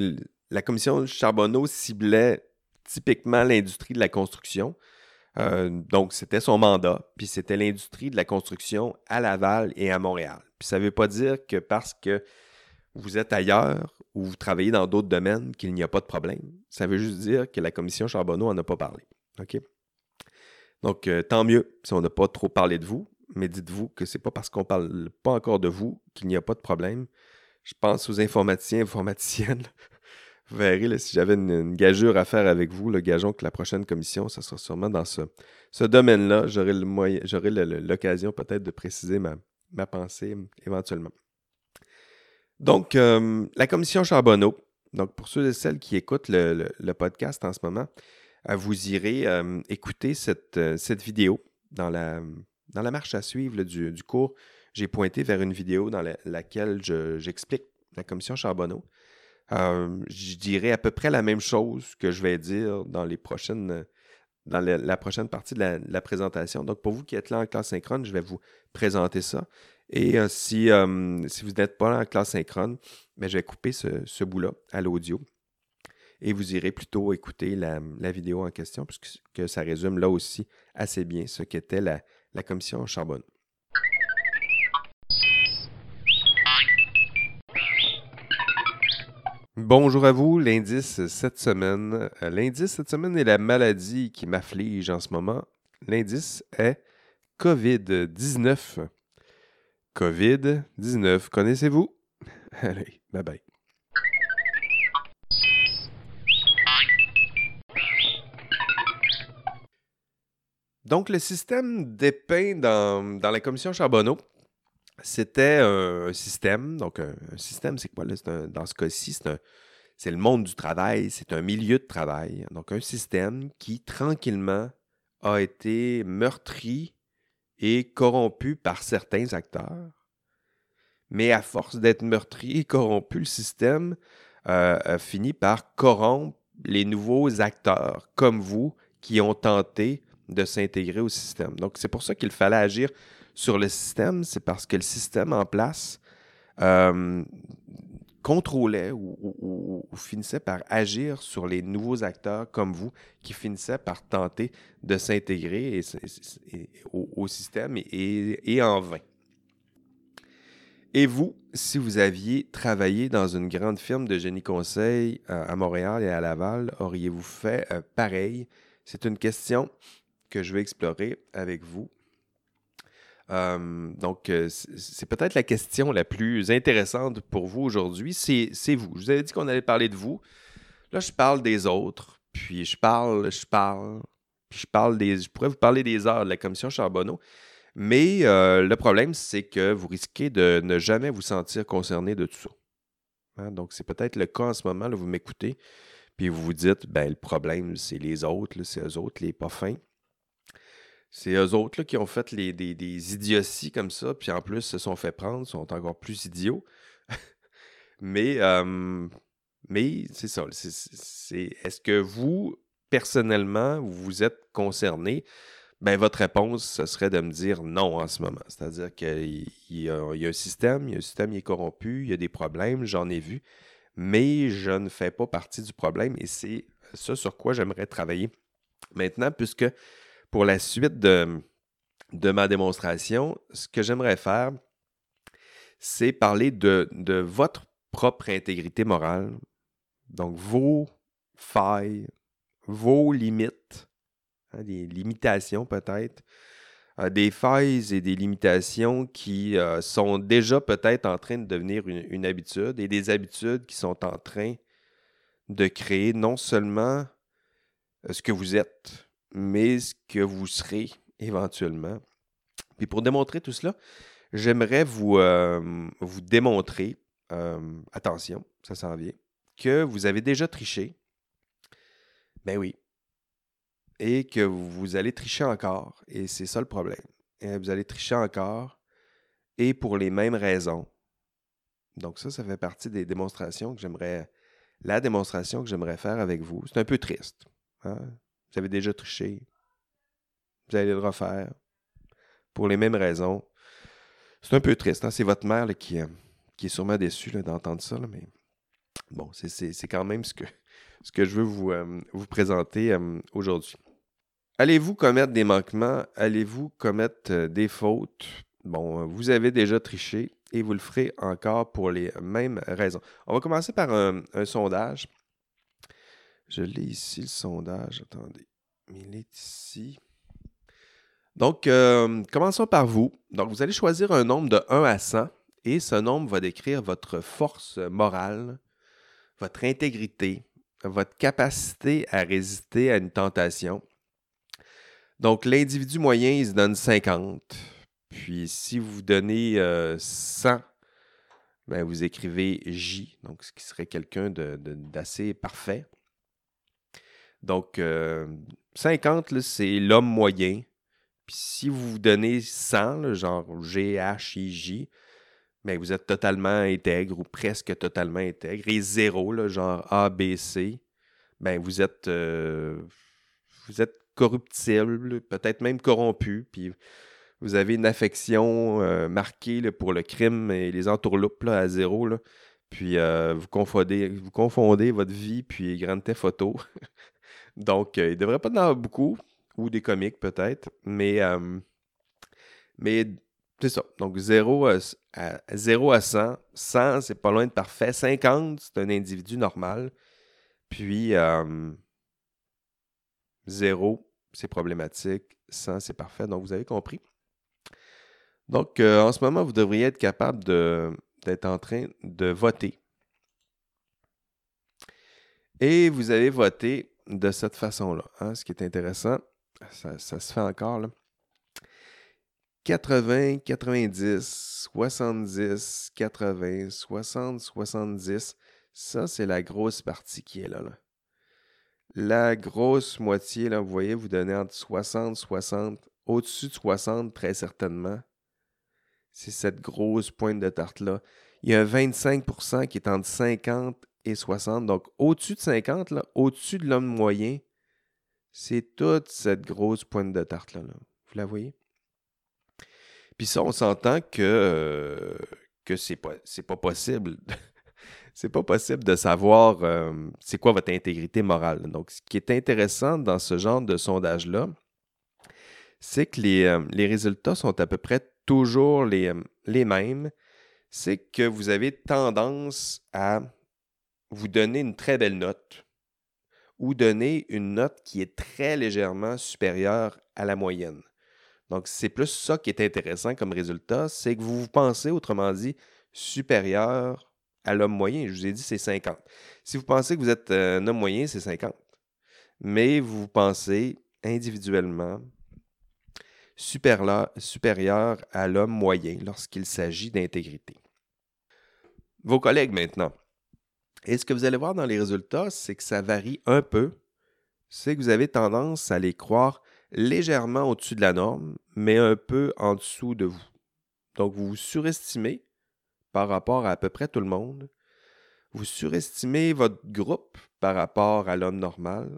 la commission Charbonneau ciblait typiquement l'industrie de la construction. donc, c'était son mandat, puis c'était l'industrie de la construction à Laval et à Montréal. Puis ça ne veut pas dire que parce que vous êtes ailleurs ou vous travaillez dans d'autres domaines qu'il n'y a pas de problème. Ça veut juste dire que la commission Charbonneau n'en a pas parlé. OK? Donc, euh, tant mieux si on n'a pas trop parlé de vous, mais dites-vous que c'est pas parce qu'on ne parle pas encore de vous qu'il n'y a pas de problème. Je pense aux informaticiens, informaticiennes. *laughs* vous verrez, si j'avais une, gageure à faire avec vous, le gageons que la prochaine commission, ça sera sûrement dans ce, domaine-là. J'aurai l'occasion peut-être de préciser ma, pensée éventuellement. Donc, euh, la commission Charbonneau, donc pour ceux et celles qui écoutent le, podcast en ce moment, euh, vous irez euh, écouter cette, vidéo dans la marche à suivre du, cours. J'ai pointé vers une vidéo dans laquelle j'explique la commission Charbonneau. je dirais à peu près la même chose que je vais dire dans les prochaines dans la, prochaine partie de la, présentation. Donc, pour vous qui êtes là en classe synchrone, je vais vous présenter ça. Et euh, si, euh, si, vous n'êtes pas en classe synchrone, ben, je vais couper ce, bout-là à l'audio. Et vous irez plutôt écouter la, vidéo en question, puisque ça résume là aussi assez bien ce qu'était la, la commission Charbonne. Bonjour à vous, l'indice cette semaine. Euh, l'indice cette semaine est la maladie qui m'afflige en ce moment. L'indice est COVID-19. COVID-19. Connaissez-vous? *laughs* Allez, bye bye. Donc, le système dépeint dans, dans la commission Charbonneau, c'était un système. Donc, un, système, c'est quoi? Là? dans ce cas-ci, c'est le monde du travail, c'est un milieu de travail. Donc, un système qui, tranquillement, a été meurtri et corrompu par certains acteurs. Mais à force d'être meurtri et corrompu, le système euh, a fini par corrompre les nouveaux acteurs comme vous qui ont tenté de s'intégrer au système. Donc, c'est pour ça qu'il fallait agir sur le système. C'est parce que le système en place euh, contrôlait ou, finissait par agir sur les nouveaux acteurs comme vous qui finissaient par tenter de s'intégrer au, système et, en vain. Et vous, si vous aviez travaillé dans une grande firme de génie conseil euh, à Montréal et à Laval, auriez-vous fait euh, pareil? C'est une question que je vais explorer avec vous donc, euh, c'est peut-être la question la plus intéressante pour vous aujourd'hui. C'est vous. Je vous avais dit qu'on allait parler de vous. Là, je parle des autres. Puis je parle, je parle. Puis je parle des. Je pourrais vous parler des heures de la commission Charbonneau. Mais euh, le problème, c'est que vous risquez de ne jamais vous sentir concerné de tout ça. Hein, donc, c'est peut-être le cas en ce moment. Là, vous m'écoutez. Puis vous vous dites, ben, le problème, c'est les autres, c'est eux autres, les pas fins. C'est eux autres qui ont fait les, des, idioties comme ça, puis en plus se sont fait prendre, sont encore plus idiots. *laughs* mais mais c'est ça. est-ce que vous, personnellement, vous êtes concerné? Ben, votre réponse, ce serait de me dire non en ce moment. C'est-à-dire qu'il y, a un système, il y a un système qui est corrompu, il y a des problèmes, j'en ai vu, mais je ne fais pas partie du problème et c'est ça sur quoi j'aimerais travailler maintenant, puisque pour la suite de, de ma démonstration, ce que j'aimerais faire, c'est parler de, de votre propre intégrité morale, donc vos failles, vos limites, hein, des limitations peut-être, euh, des failles et des limitations qui euh, sont déjà peut-être en train de devenir une, une, habitude et des habitudes qui sont en train de créer non seulement euh, ce que vous êtes, mais ce que vous serez éventuellement. Puis pour démontrer tout cela, j'aimerais vous, euh, démontrer euh, attention, ça s'en vient, que vous avez déjà triché. Ben oui. Et que vous allez tricher encore. Et c'est ça le problème. Et vous allez tricher encore et pour les mêmes raisons. Donc ça, ça fait partie des démonstrations que j'aimerais, la démonstration que j'aimerais faire avec vous. C'est un peu triste. Hein? Vous avez déjà triché. Vous allez le refaire pour les mêmes raisons. C'est un peu triste. Hein? C'est votre mère qui, euh, qui, est sûrement déçue d'entendre ça, mais bon, c'est quand même ce que, ce que je veux vous, euh, vous présenter euh, aujourd'hui. Allez-vous commettre des manquements? Allez-vous commettre des fautes? Bon, vous avez déjà triché et vous le ferez encore pour les mêmes raisons. On va commencer par un, sondage. Je l'ai ici, le sondage. Attendez. Il est ici. Donc, euh, commençons par vous. Donc, vous allez choisir un nombre de 1 à 100 et ce nombre va décrire votre force morale, votre intégrité, votre capacité à résister à une tentation. Donc, l'individu moyen, il se donne 50. Puis si vous donnez 100, euh, ben, vous écrivez J, donc ce qui serait quelqu'un d'assez parfait. Donc 50, euh, c'est l'homme moyen. Puis si vous vous donnez 100, genre G, H, I, J, ben, vous êtes totalement intègre ou presque totalement intègre. Et 0, genre A, B, C, ben, vous êtes, euh, vous êtes corruptible, peut-être même corrompu. Puis vous avez une affection euh, marquée pour le crime et les entourloupes à zéro. Puis vous, confondez, vous confondez votre vie puis Grande Theft Photo. *laughs* Donc, euh, il devrait pas en avoir beaucoup, ou des comiques peut-être, mais, mais c'est ça. Donc, 0 à, à, 0 à 100. 100, c'est pas loin de parfait. 50, c'est un individu normal. Puis, 0, c'est problématique. 100, c'est parfait. Donc, vous avez compris. Donc, euh, en ce moment, vous devriez être capable d'être en train de voter. Et vous avez voté de cette façon-là. Hein, ce qui est intéressant, ça, se fait encore. Là. 80, 90, 70, 80, 60, 70. Ça, c'est la grosse partie qui est là. La grosse moitié, là, vous voyez, vous donnez entre 60, 60, au-dessus de 60, très certainement c'est cette grosse pointe de tarte-là. Il y a un 25% qui est entre 50 et 60. Donc, au-dessus de 50, au-dessus de l'homme moyen, c'est toute cette grosse pointe de tarte-là. Vous la voyez? Puis ça, on s'entend que, que c'est pas, pas possible. *laughs* c'est pas possible de savoir euh, c'est quoi votre intégrité morale. Donc, ce qui est intéressant dans ce genre de sondage-là, c'est que les, euh, résultats sont à peu près toujours euh, les mêmes, c'est que vous avez tendance à vous donner une très belle note ou donner une note qui est très légèrement supérieure à la moyenne. Donc, c'est plus ça qui est intéressant comme résultat, c'est que vous vous pensez, autrement dit, supérieur à l'homme moyen. Je vous ai dit, c'est 50. Si vous pensez que vous êtes euh, un homme moyen, c'est 50. Mais vous pensez individuellement supérieur à l'homme moyen lorsqu'il s'agit d'intégrité. Vos collègues maintenant. Et ce que vous allez voir dans les résultats, c'est que ça varie un peu. C'est que vous avez tendance à les croire légèrement au-dessus de la norme, mais un peu en dessous de vous. Donc, vous vous surestimez par rapport à à peu près tout le monde. Vous surestimez votre groupe par rapport à l'homme normal.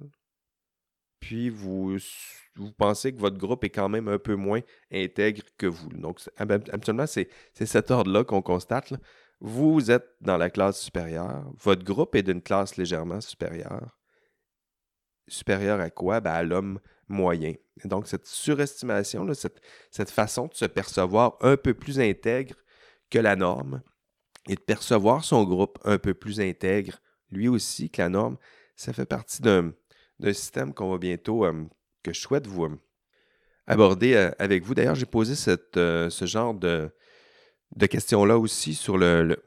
Puis vous pensez que votre groupe est quand même un peu moins intègre que vous. Donc, absolument, c'est cet ordre-là qu'on constate. Vous êtes dans la classe supérieure. Votre groupe est d'une classe légèrement supérieure. Supérieure à quoi? Ben, à l'homme moyen. donc, cette surestimation, cette, cette façon de se percevoir un peu plus intègre que la norme et de percevoir son groupe un peu plus intègre, lui aussi, que la norme, ça fait partie d'un système qu'on va bientôt euh, que je souhaite vous euh, aborder euh, avec vous. D'ailleurs, j'ai posé ce genre de, de questions-là aussi sur le,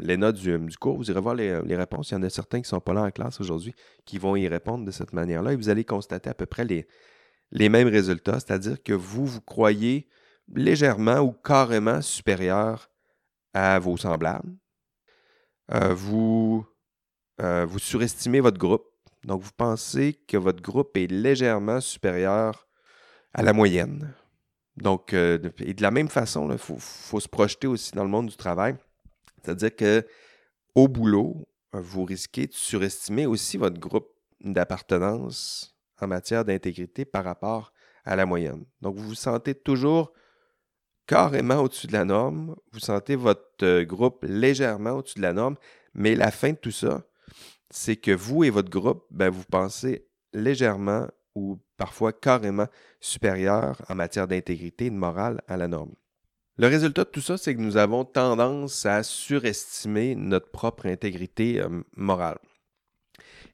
les notes du, cours. Vous irez voir les, réponses. Il y en a certains qui ne sont pas là en classe aujourd'hui qui vont y répondre de cette manière-là et vous allez constater à peu près les, les mêmes résultats, c'est-à-dire que vous, vous croyez légèrement ou carrément supérieur à vos semblables. euh, vous, euh, vous surestimez votre groupe. Donc, vous pensez que votre groupe est légèrement supérieur à la moyenne. Donc, et de la même façon, il faut, faut, se projeter aussi dans le monde du travail. C'est-à-dire que au boulot, vous risquez de surestimer aussi votre groupe d'appartenance en matière d'intégrité par rapport à la moyenne. Donc, vous vous sentez toujours carrément au-dessus de la norme, vous sentez votre euh, groupe légèrement au-dessus de la norme, mais la fin de tout ça, c'est que vous et votre groupe, ben, vous pensez légèrement ou parfois carrément supérieur en matière d'intégrité et de morale à la norme. Le résultat de tout ça, c'est que nous avons tendance à surestimer notre propre intégrité euh, morale.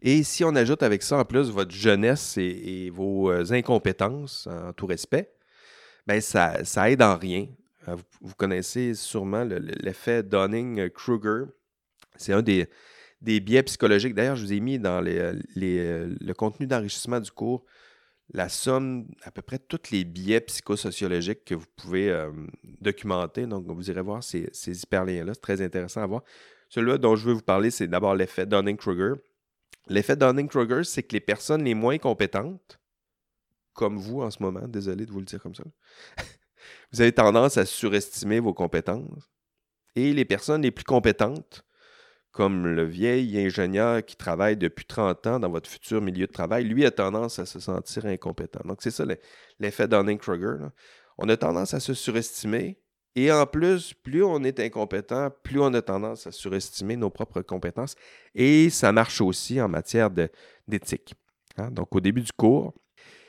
Et si on ajoute avec ça en plus votre jeunesse et, vos euh, incompétences, en tout respect, ben ça, ça aide en rien. Euh, vous, connaissez sûrement l'effet Dunning-Kruger. C'est un des, des biais psychologiques. D'ailleurs, je vous ai mis dans les, le contenu d'enrichissement du cours la somme, à peu près tous les biais psychosociologiques que vous pouvez euh, documenter. Donc, vous irez voir ces, ces hyperliens-là. C'est très intéressant à voir. Celui-là dont je veux vous parler, c'est d'abord l'effet Dunning-Kruger. L'effet Dunning-Kruger, c'est que les personnes les moins compétentes, comme vous en ce moment, désolé de vous le dire comme ça, *laughs* vous avez tendance à surestimer vos compétences. Et les personnes les plus compétentes, comme le vieil ingénieur qui travaille depuis 30 ans dans votre futur milieu de travail, lui a tendance à se sentir incompétent. Donc, c'est ça l'effet Dunning-Kruger. On a tendance à se surestimer. Et en plus, plus on est incompétent, plus on a tendance à surestimer nos propres compétences. Et ça marche aussi en matière d'éthique. Hein. Donc, au début du cours,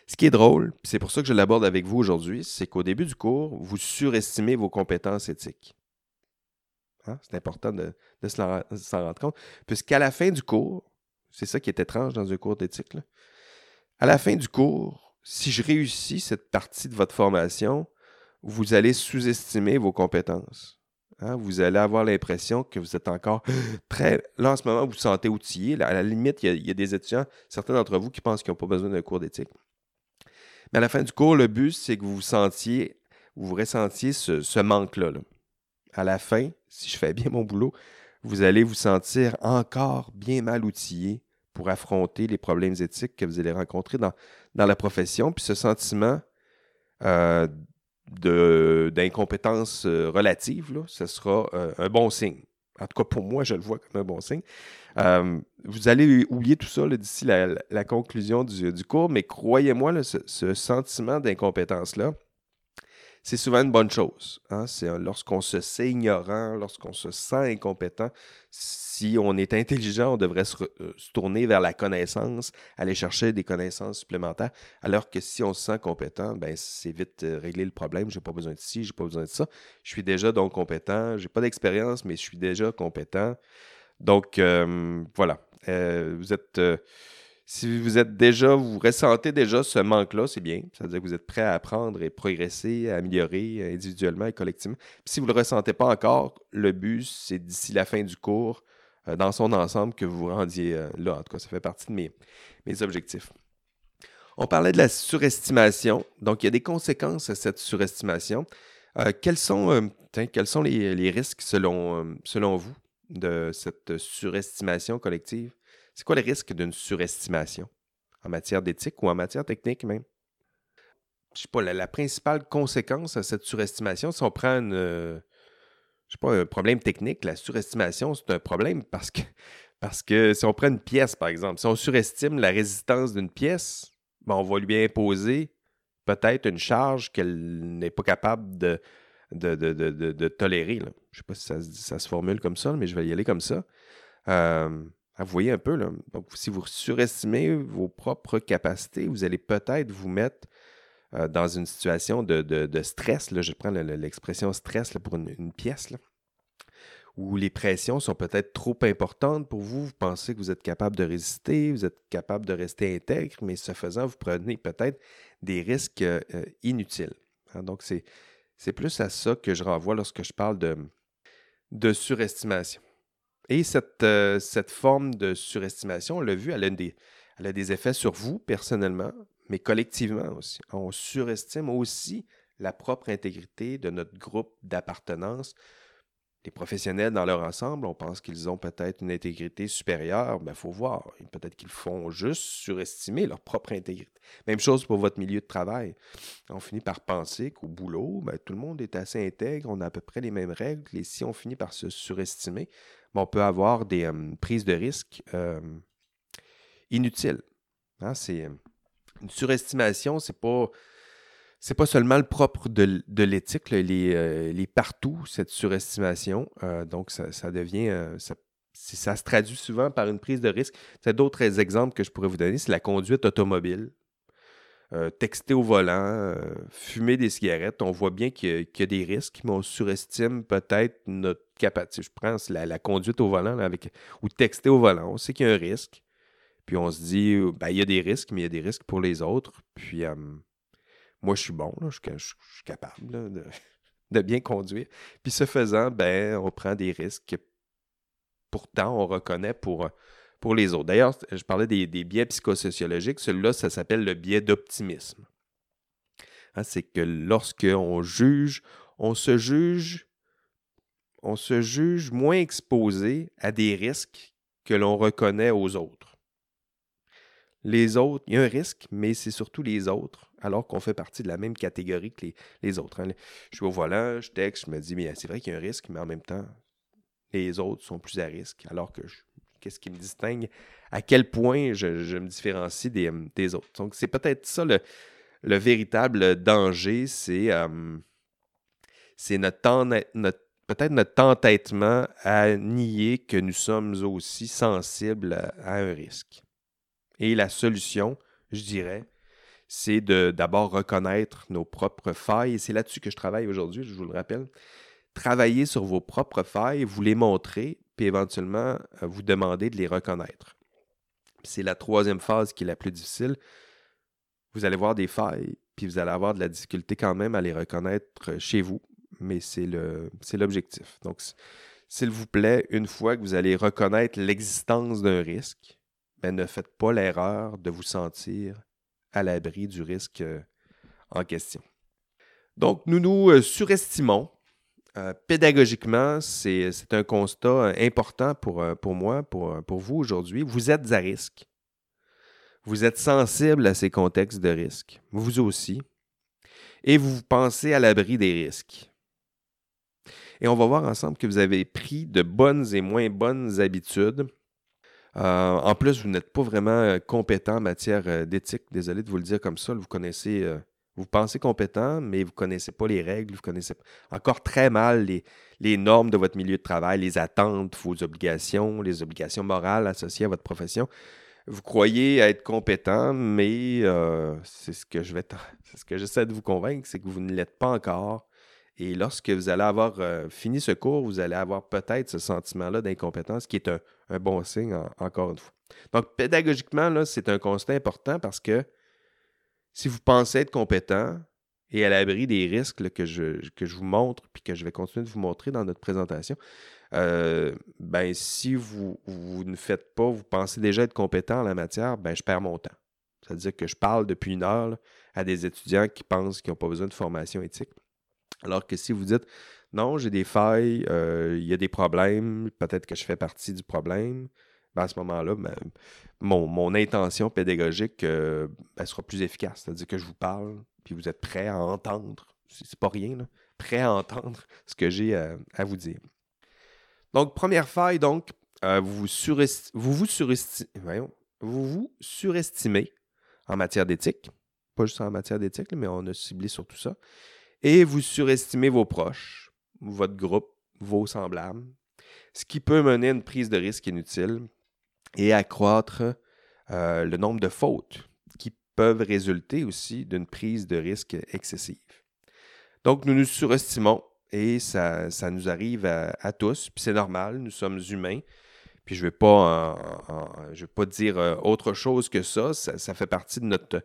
ce qui est drôle, c'est pour ça que je l'aborde avec vous aujourd'hui, c'est qu'au début du cours, vous surestimez vos compétences éthiques. Hein? C'est important de, s'en rendre compte. Puisqu'à la fin du cours, c'est ça qui est étrange dans un cours d'éthique, à la fin du cours, si je réussis cette partie de votre formation, vous allez sous-estimer vos compétences. Hein? Vous allez avoir l'impression que vous êtes encore *gasps* très... Là, en ce moment, vous vous sentez outillé. à la limite, il y, a, des étudiants, certains d'entre vous, qui pensent qu'ils n'ont pas besoin d'un cours d'éthique. Mais à la fin du cours, le but, c'est que vous vous sentiez, vous ressentiez ce, manque-là. Là à la fin, si je fais bien mon boulot, vous allez vous sentir encore bien mal outillé pour affronter les problèmes éthiques que vous allez rencontrer dans, la profession. Puis ce sentiment euh, d'incompétence euh, relative, ce sera euh, un bon signe. En tout cas, pour moi, je le vois comme un bon signe. vous allez oublier tout ça d'ici la, conclusion du, cours, mais croyez-moi, ce, ce, sentiment d'incompétence-là, c'est souvent une bonne chose. Hein. C'est lorsqu'on se sait ignorant, lorsqu'on se sent incompétent, si on est intelligent, on devrait euh, se, tourner vers la connaissance, aller chercher des connaissances supplémentaires, alors que si on se sent compétent, ben c'est vite euh, régler le problème. J'ai pas besoin de ci, j'ai pas besoin de ça. Je suis déjà donc compétent. J'ai pas d'expérience, mais je suis déjà compétent. Donc euh, voilà. vous êtes si vous êtes déjà, vous ressentez déjà ce manque-là, c'est bien. Ça veut dire que vous êtes prêt à apprendre et progresser, à améliorer individuellement et collectivement. si vous ne le ressentez pas encore, le but, c'est d'ici la fin du cours, euh, dans son ensemble, que vous vous rendiez euh, là. En tout cas, ça fait partie de mes, objectifs. On parlait de la surestimation. Donc, il y a des conséquences à cette surestimation. Euh, quels sont, quels sont les, les risques selon, selon vous de cette surestimation collective? C'est quoi le risque d'une surestimation? En matière d'éthique ou en matière technique même? Je sais pas, la, principale conséquence à cette surestimation, si on prend je sais pas, un problème technique, la surestimation, c'est un problème parce que, *laughs* parce que si on prend une pièce, par exemple, si on surestime la résistance d'une pièce, ben, on va lui imposer peut-être une charge qu'elle n'est pas capable de, de, tolérer. Je ne sais pas si ça, se formule comme ça, mais je vais y aller comme ça. Euh, ah, vous voyez un peu, là. Donc, si vous surestimez vos propres capacités, vous allez peut-être vous mettre euh, dans une situation de, stress. Là, je prends l'expression stress pour une, pièce, où les pressions sont peut-être trop importantes pour vous. Vous pensez que vous êtes capable de résister, vous êtes capable de rester intègre, mais ce faisant, vous prenez peut-être des risques euh, inutiles. Hein. donc, c'est plus à ça que je renvoie lorsque je parle de, de surestimation. Et cette, euh, cette forme de surestimation, on l'a vu, elle a, des, elle a des effets sur vous personnellement, mais collectivement aussi. On surestime aussi la propre intégrité de notre groupe d'appartenance. les professionnels dans leur ensemble, on pense qu'ils ont peut-être une intégrité supérieure. Il ben, faut voir. Peut-être qu'ils font juste surestimer leur propre intégrité. Même chose pour votre milieu de travail. On finit par penser qu'au boulot, ben, tout le monde est assez intègre, on a à peu près les mêmes règles. Et si on finit par se surestimer, on peut avoir des euh, prises de risques euh, inutiles. Hein, c'est euh, une surestimation, c'est pas c'est pas seulement le propre de, l'éthique, les euh, partout, cette surestimation. Donc, ça, devient. Ça, ça, se traduit souvent par une prise de risque. D'autres exemples que je pourrais vous donner. C'est la conduite automobile. Texter au volant, fumer des cigarettes. On voit bien qu'il y, a des risques, mais on surestime peut-être notre capacité. Je prends la, conduite au volant avec, ou texter au volant. On sait qu'il y a un risque. Puis on se dit, ben, il y a des risques, mais il y a des risques pour les autres. Puis moi, je suis bon, je, suis, capable *laughs* de, bien conduire. Puis ce faisant, ben, on prend des risques que pourtant on reconnaît pour, pour les autres. D'ailleurs, je parlais des, biais psychosociologiques. Celui-là, ça s'appelle le biais d'optimisme. Hein, c'est que lorsqu'on juge, on se juge, on se juge moins exposé à des risques que l'on reconnaît aux autres. Les autres, il y a un risque, mais c'est surtout les autres alors qu'on fait partie de la même catégorie que les, autres. Hein. Je suis au volant, je texte, je me dis, mais c'est vrai qu'il y a un risque, mais en même temps, les autres sont plus à risque, alors que qu'est-ce qui me distingue, à quel point je, me différencie des, des, autres. Donc, c'est peut-être ça le, véritable danger, c'est notre, notre peut-être notre entêtement à nier que nous sommes aussi sensibles à un risque. Et la solution, je dirais, c'est de d'abord reconnaître nos propres failles. Et c'est là-dessus que je travaille aujourd'hui, je vous le rappelle. Travailler sur vos propres failles, vous les montrer, puis éventuellement euh, vous demander de les reconnaître. C'est la troisième phase qui est la plus difficile. Vous allez voir des failles, puis vous allez avoir de la difficulté quand même à les reconnaître chez vous, mais c'est l'objectif. Donc, s'il vous plaît, une fois que vous allez reconnaître l'existence d'un risque, ben, ne faites pas l'erreur de vous sentir à l'abri du risque euh, en question. Donc, nous nous euh, surestimons. Euh, pédagogiquement, c'est un constat important pour, pour moi, pour, vous aujourd'hui. Vous êtes à risque. Vous êtes sensible à ces contextes de risque. Vous aussi. Et vous pensez à l'abri des risques. Et on va voir ensemble que vous avez pris de bonnes et moins bonnes habitudes euh, en plus, vous n'êtes pas vraiment euh, compétent en matière euh, d'éthique. Désolé de vous le dire comme ça. Vous connaissez, vous pensez compétent, mais vous ne connaissez pas les règles, vous connaissez encore très mal les, normes de votre milieu de travail, les attentes, vos obligations, les obligations morales associées à votre profession. Vous croyez être compétent, mais c'est ce que je vais, *laughs* c'est ce que j'essaie de vous convaincre, c'est que vous ne l'êtes pas encore. Et lorsque vous allez avoir fini ce cours, vous allez avoir peut-être ce sentiment-là d'incompétence qui est un, bon signe, encore une fois. Donc, pédagogiquement, c'est un constat important parce que si vous pensez être compétent et à l'abri des risques que, je, que je vous montre puis que je vais continuer de vous montrer dans notre présentation, euh, ben, si vous, vous, ne faites pas, vous pensez déjà être compétent en la matière, ben, je perds mon temps. C'est-à-dire que je parle depuis une heure à des étudiants qui pensent qu'ils n'ont pas besoin de formation éthique. Alors que si vous dites, non, j'ai des failles, euh, il y a des problèmes, peut-être que je fais partie du problème. À ce moment-là, ben, mon, intention pédagogique euh, ben, sera plus efficace. C'est-à-dire que je vous parle, puis vous êtes prêt à entendre. C'est pas rien, prêt à entendre ce que j'ai à, vous dire. Donc, première faille, donc, euh, vous vous surestimez en matière d'éthique. Pas juste en matière d'éthique, mais on a ciblé sur tout ça. Et vous surestimez vos proches votre groupe, vos semblables, ce qui peut mener à une prise de risque inutile et accroître euh, le nombre de fautes qui peuvent résulter aussi d'une prise de risque excessive. Donc, nous nous surestimons et ça, ça nous arrive à, tous, puis c'est normal, nous sommes humains. Puis je ne vais, pas, vais pas dire euh, autre chose que ça. Ça, fait partie de notre,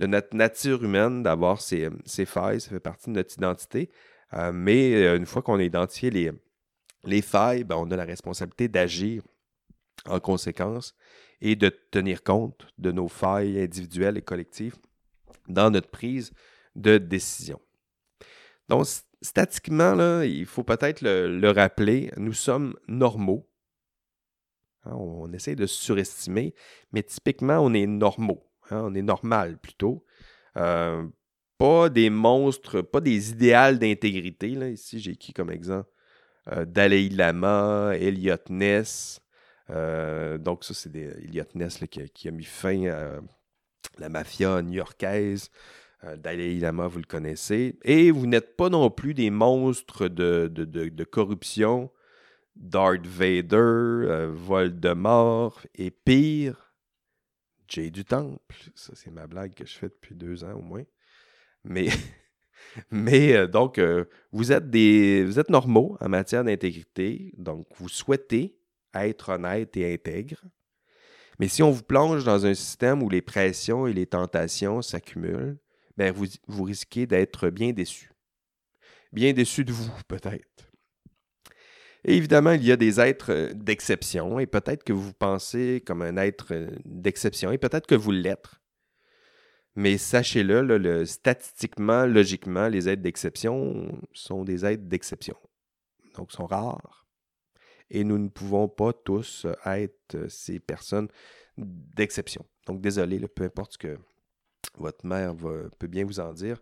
de notre nature humaine d'avoir ces, ces, failles, ça fait partie de notre identité. Euh, mais une fois qu'on a identifié les, les failles, ben, on a la responsabilité d'agir en conséquence et de tenir compte de nos failles individuelles et collectives dans notre prise de décision. Donc, statiquement, il faut peut-être le, rappeler, nous sommes normaux. Hein, on, essaie de surestimer, mais typiquement, on est normaux. Hein, on est normal plutôt. Euh, pas des monstres, pas des idéales d'intégrité. Ici, j'ai qui comme exemple euh, Dalai Lama, Elliot Ness. Euh, donc, ça, c'est Elliot Ness qui, a mis fin à la mafia new-yorkaise. Euh, Dalai Lama, vous le connaissez. Et vous n'êtes pas non plus des monstres de, de, corruption. Darth Vader, euh, Voldemort et pire, Jay du Temple. Ça, c'est ma blague que je fais depuis deux ans au moins. Mais, *laughs* mais euh, donc, vous, êtes des, vous êtes normaux en matière d'intégrité. Donc, vous souhaitez être honnête et intègre. Mais si on vous plonge dans un système où les pressions et les tentations s'accumulent, ben vous, risquez d'être bien déçu. Bien déçu de vous, peut-être. Évidemment, il y a des êtres d'exception, et peut-être que vous pensez comme un être d'exception, et peut-être que vous l'êtes. Mais sachez-le, le, statistiquement, logiquement, les êtres d'exception sont des êtres d'exception. Donc, sont rares. Et nous ne pouvons pas tous être ces personnes d'exception. Donc, désolé, peu importe ce que votre mère peut bien vous en dire.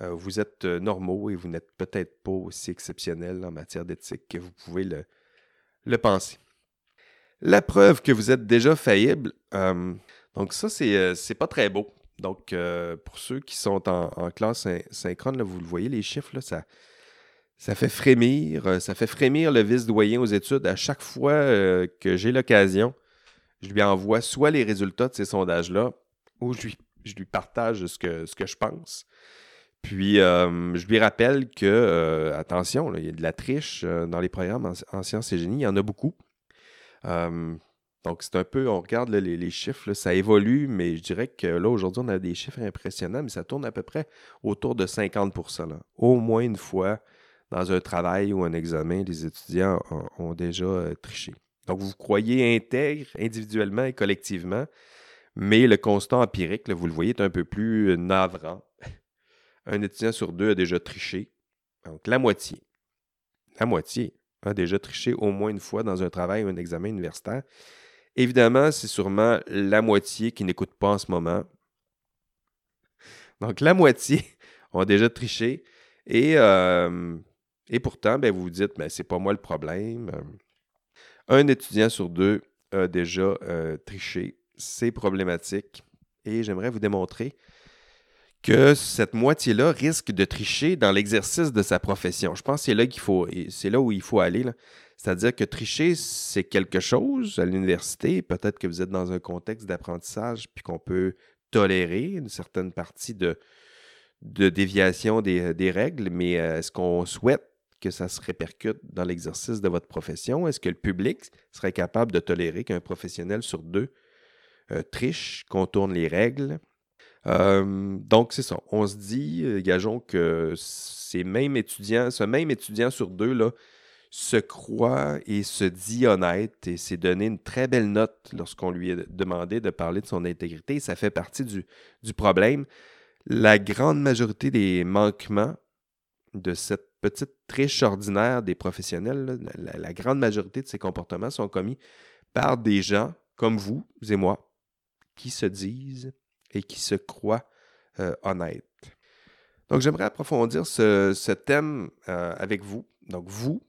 Euh, vous êtes euh, normaux et vous n'êtes peut-être pas aussi exceptionnel en matière d'éthique que vous pouvez le, penser. La preuve que vous êtes déjà faillible, euh, donc ça, c'est pas très beau. Donc, pour ceux qui sont en, classe synchrone, vous le voyez, les chiffres, là, ça, ça fait frémir, ça fait frémir le vice-doyen aux études à chaque fois que j'ai l'occasion. Je lui envoie soit les résultats de ces sondages-là, ou je lui je lui partage ce que, ce que je pense. Puis, euh, je lui rappelle que, euh, attention, il y a de la triche euh, dans les programmes en, sciences et génie, il y en a beaucoup. donc, c'est un peu, on regarde les, chiffres, ça évolue, mais je dirais que là, aujourd'hui, on a des chiffres impressionnants, mais ça tourne à peu près autour de 50% Au moins une fois dans un travail ou un examen, les étudiants ont, déjà triché. Donc, vous croyez intègre individuellement et collectivement, mais le constat empirique, vous le voyez, est un peu plus euh, navrant. *laughs* un étudiant sur deux a déjà triché. Donc, la moitié. La moitié a déjà triché au moins une fois dans un travail ou un examen universitaire. Évidemment, c'est sûrement la moitié qui n'écoute pas en ce moment. Donc, la moitié *laughs* ont déjà triché. Et, euh, et pourtant, ben, vous vous dites, mais c'est pas moi le problème. Un étudiant sur deux a déjà euh, triché c'est problématique et j'aimerais vous démontrer que cette moitié-là risque de tricher dans l'exercice de sa profession. Je pense que c'est là qu'il faut, c'est là où il faut aller. C'est-à-dire que tricher, c'est quelque chose à l'université. Peut-être que vous êtes dans un contexte d'apprentissage puis qu'on peut tolérer une certaine partie de, de déviation des, des règles, mais euh, est-ce qu'on souhaite que ça se répercute dans l'exercice de votre profession? Est-ce que le public serait capable de tolérer qu'un professionnel sur deux euh, triche, contourne les règles? Euh, donc, c'est ça. On se dit, euh, gageons que ce même étudiant sur deux, là, se croit et se dit honnête et s'est donné une très belle note lorsqu'on lui a demandé de parler de son intégrité. Ça fait partie du, problème. La grande majorité des manquements de cette petite triche ordinaire des professionnels, la, grande majorité de ces comportements sont commis par des gens comme vous et moi, qui se disent et qui se croient euh, honnêtes. Donc, j'aimerais approfondir ce, thème euh, avec vous. Donc, vous,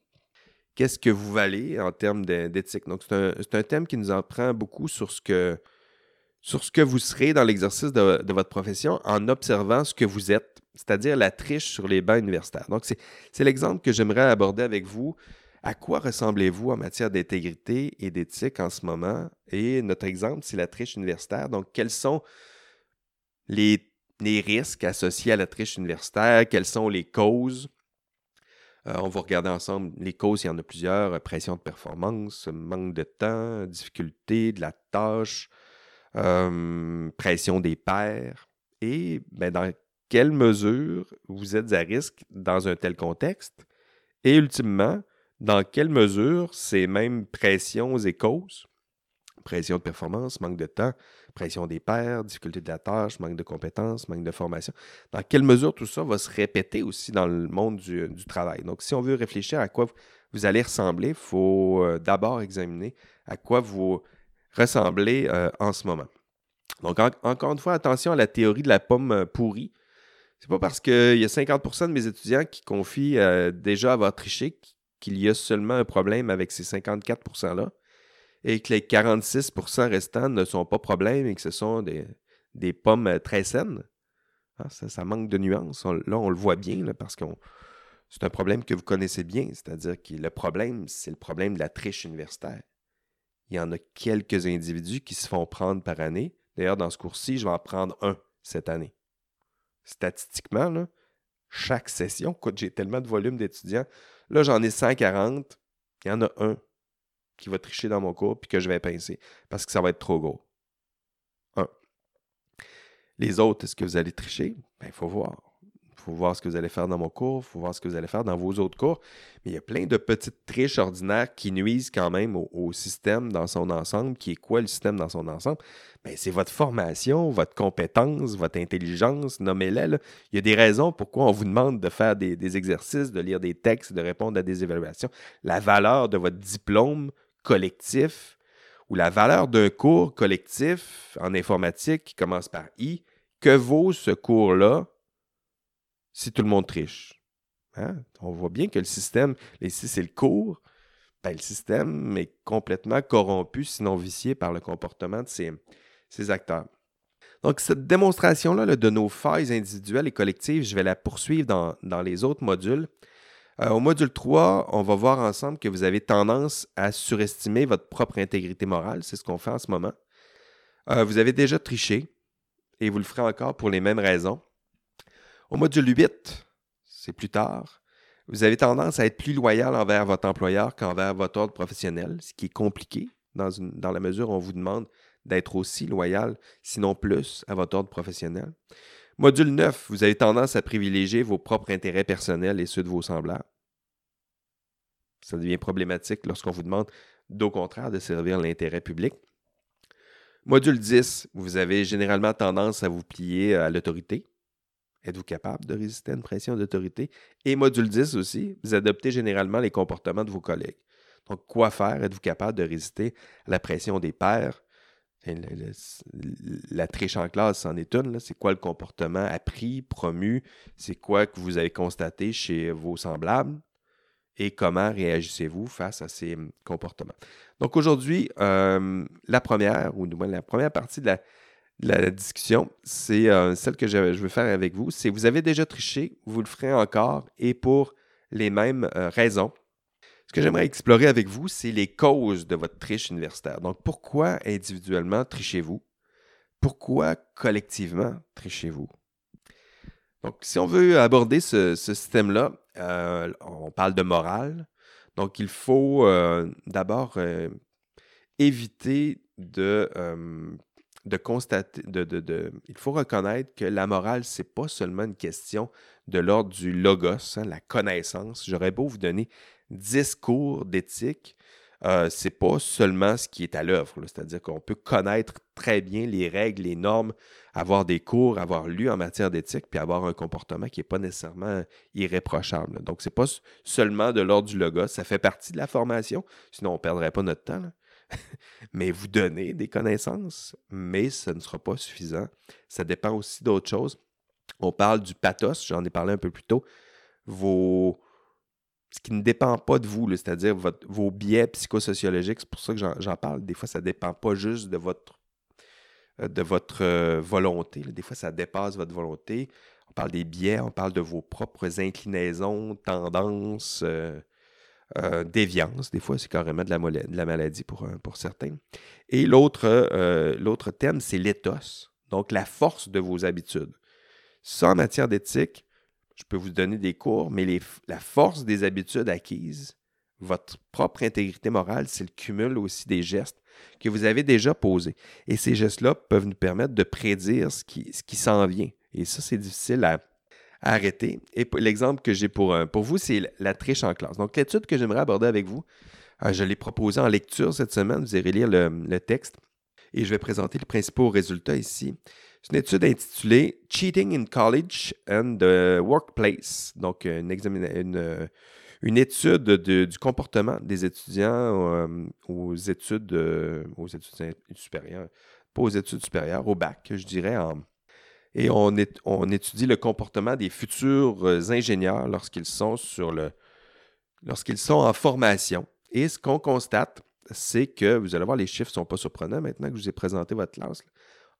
qu'est-ce que vous valez en termes d'éthique? Donc, c'est un, thème qui nous en prend beaucoup sur ce que, vous serez dans l'exercice de, votre profession en observant ce que vous êtes, c'est-à-dire la triche sur les bancs universitaires. Donc, c'est l'exemple que j'aimerais aborder avec vous à quoi ressemblez-vous en matière d'intégrité et d'éthique en ce moment? Et notre exemple, c'est la triche universitaire. Donc, quels sont les, risques associés à la triche universitaire? Quelles sont les causes? Euh, on va regarder ensemble les causes, il y en a plusieurs. Pression de performance, manque de temps, difficulté de la tâche, euh, pression des pairs. Et ben, dans quelle mesure vous êtes à risque dans un tel contexte? Et ultimement, dans quelle mesure ces mêmes pressions et causes, pression de performance, manque de temps, pression des pairs, difficulté de la tâche, manque de compétences, manque de formation. Dans quelle mesure tout ça va se répéter aussi dans le monde du, travail? Donc, si on veut réfléchir à quoi vous allez ressembler, il faut euh, d'abord examiner à quoi vous ressemblez euh, en ce moment. Donc, encore une fois, attention à la théorie de la pomme euh, pourrie. C'est pas parce qu'il y a 50% de mes étudiants qui confient déjà avoir triché qu'il y a seulement un problème avec ces 54 %-là et que les 46% restants ne sont pas problèmes et que ce sont des, pommes euh, très saines. Ah, ça, manque de nuances. là, on le voit bien parce que c'est un problème que vous connaissez bien. C'est-à-dire que le problème, c'est le problème de la triche universitaire. Il y en a quelques individus qui se font prendre par année. D'ailleurs, dans ce cours-ci, je vais en prendre un cette année. Statistiquement, chaque session, écoute, j'ai tellement de volume d'étudiants. Là, j'en ai 140. Il y en a un qui va tricher dans mon cours puis que je vais pincer parce que ça va être trop gros. Un. Les autres, est-ce que vous allez tricher? Ben, il faut voir. Il faut voir ce que vous allez faire dans mon cours, il faut voir ce que vous allez faire dans vos autres cours. Mais il y a plein de petites triches ordinaires qui nuisent quand même au, système dans son ensemble. Qui est quoi le système dans son ensemble? Ben, c'est votre formation, votre compétence, votre intelligence, nommez-les. Il y a des raisons pourquoi on vous demande de faire des exercices, de lire des textes, de répondre à des évaluations. La valeur de votre diplôme collectif ou la valeur d'un cours collectif en informatique qui commence par I, que vaut ce cours-là si tout le monde triche? Hein? On voit bien que le système, ici c'est le cours, ben, le système est complètement corrompu, sinon vicié par le comportement de ces, acteurs. Donc, cette démonstration-là de nos failles individuelles et collectives, je vais la poursuivre dans, dans les autres modules. Euh, au module 3, on va voir ensemble que vous avez tendance à surestimer votre propre intégrité morale. C'est ce qu'on fait en ce moment. Euh, vous avez déjà triché et vous le ferez encore pour les mêmes raisons. Au module 8, c'est plus tard, vous avez tendance à être plus loyal envers votre employeur qu'envers votre ordre professionnel, ce qui est compliqué dans, la mesure où on vous demande d'être aussi loyal, sinon plus, à votre ordre professionnel. Module 9, vous avez tendance à privilégier vos propres intérêts personnels et ceux de vos semblables. Ça devient problématique lorsqu'on vous demande, d'au contraire, de servir l'intérêt public. Module 10, vous avez généralement tendance à vous plier à l'autorité. Êtes-vous capable de résister à une pression d'autorité? Et module 10 aussi, vous adoptez généralement les comportements de vos collègues. Donc, quoi faire? Êtes-vous capable de résister à la pression des pairs, la triche en classe, c'en est une. C'est quoi le comportement appris, promu? C'est quoi que vous avez constaté chez vos semblables? Et comment réagissez-vous face à ces hum, comportements? Donc aujourd'hui, euh, la première, ou du moins la première partie de la, discussion, c'est euh, celle que je, veux faire avec vous. C'est vous avez déjà triché, vous le ferez encore et pour les mêmes euh, raisons. Ce que j'aimerais explorer avec vous, c'est les causes de votre triche universitaire. Donc, pourquoi individuellement trichez-vous? Pourquoi collectivement trichez-vous? Donc, si on veut aborder ce, système-là, euh, on parle de morale. Donc, il faut d'abord éviter de, il faut reconnaître que la morale, ce n'est pas seulement une question de l'ordre du logos, hein, la connaissance. J'aurais beau vous donner discours d'éthique, euh, c'est pas seulement ce qui est à l'œuvre. C'est-à-dire qu'on peut connaître très bien les règles, les normes, avoir des cours, avoir lu en matière d'éthique, puis avoir un comportement qui n'est pas nécessairement irréprochable. Donc, c'est pas seulement de l'ordre du logos, ça fait partie de la formation, sinon on ne perdrait pas notre temps. *laughs* mais vous donnez des connaissances, mais ce ne sera pas suffisant. Ça dépend aussi d'autres choses. On parle du pathos, j'en ai parlé un peu plus tôt. Vos, ce qui ne dépend pas de vous, c'est-à-dire vos biais psychosociologiques. C'est pour ça que j'en parle. Des fois, ça ne dépend pas juste de votre, euh, de votre euh, volonté. Des fois, ça dépasse votre volonté. On parle des biais, on parle de vos propres inclinaisons, tendances, euh, déviances. Des fois, c'est carrément de la, de la maladie pour, certains. Et l'autre thème, c'est l'éthos, donc la force de vos habitudes. Ça, en matière d'éthique, je peux vous donner des cours, mais la force des habitudes acquises, votre propre intégrité morale, c'est le cumul aussi des gestes que vous avez déjà posés. Et ces gestes-là peuvent nous permettre de prédire ce qui, ce qui s'en vient. Et ça, c'est difficile à, arrêter. Et l'exemple que j'ai pour, pour vous, c'est la triche en classe. Donc, l'étude que j'aimerais aborder avec vous, euh, je l'ai proposée en lecture cette semaine. Vous irez lire le, texte. et je vais présenter les principaux résultats ici. C'est une étude intitulée Cheating in College and the Workplace. Donc, une, une, étude du comportement des étudiants euh, aux études, euh, aux études supérieures, pas aux études supérieures, au bac, je dirais. Et on, étudie le comportement des futurs euh, ingénieurs lorsqu'ils sont en formation. Et ce qu'on constate, c'est que, vous allez voir, les chiffres ne sont pas surprenants maintenant que je vous ai présenté votre classe.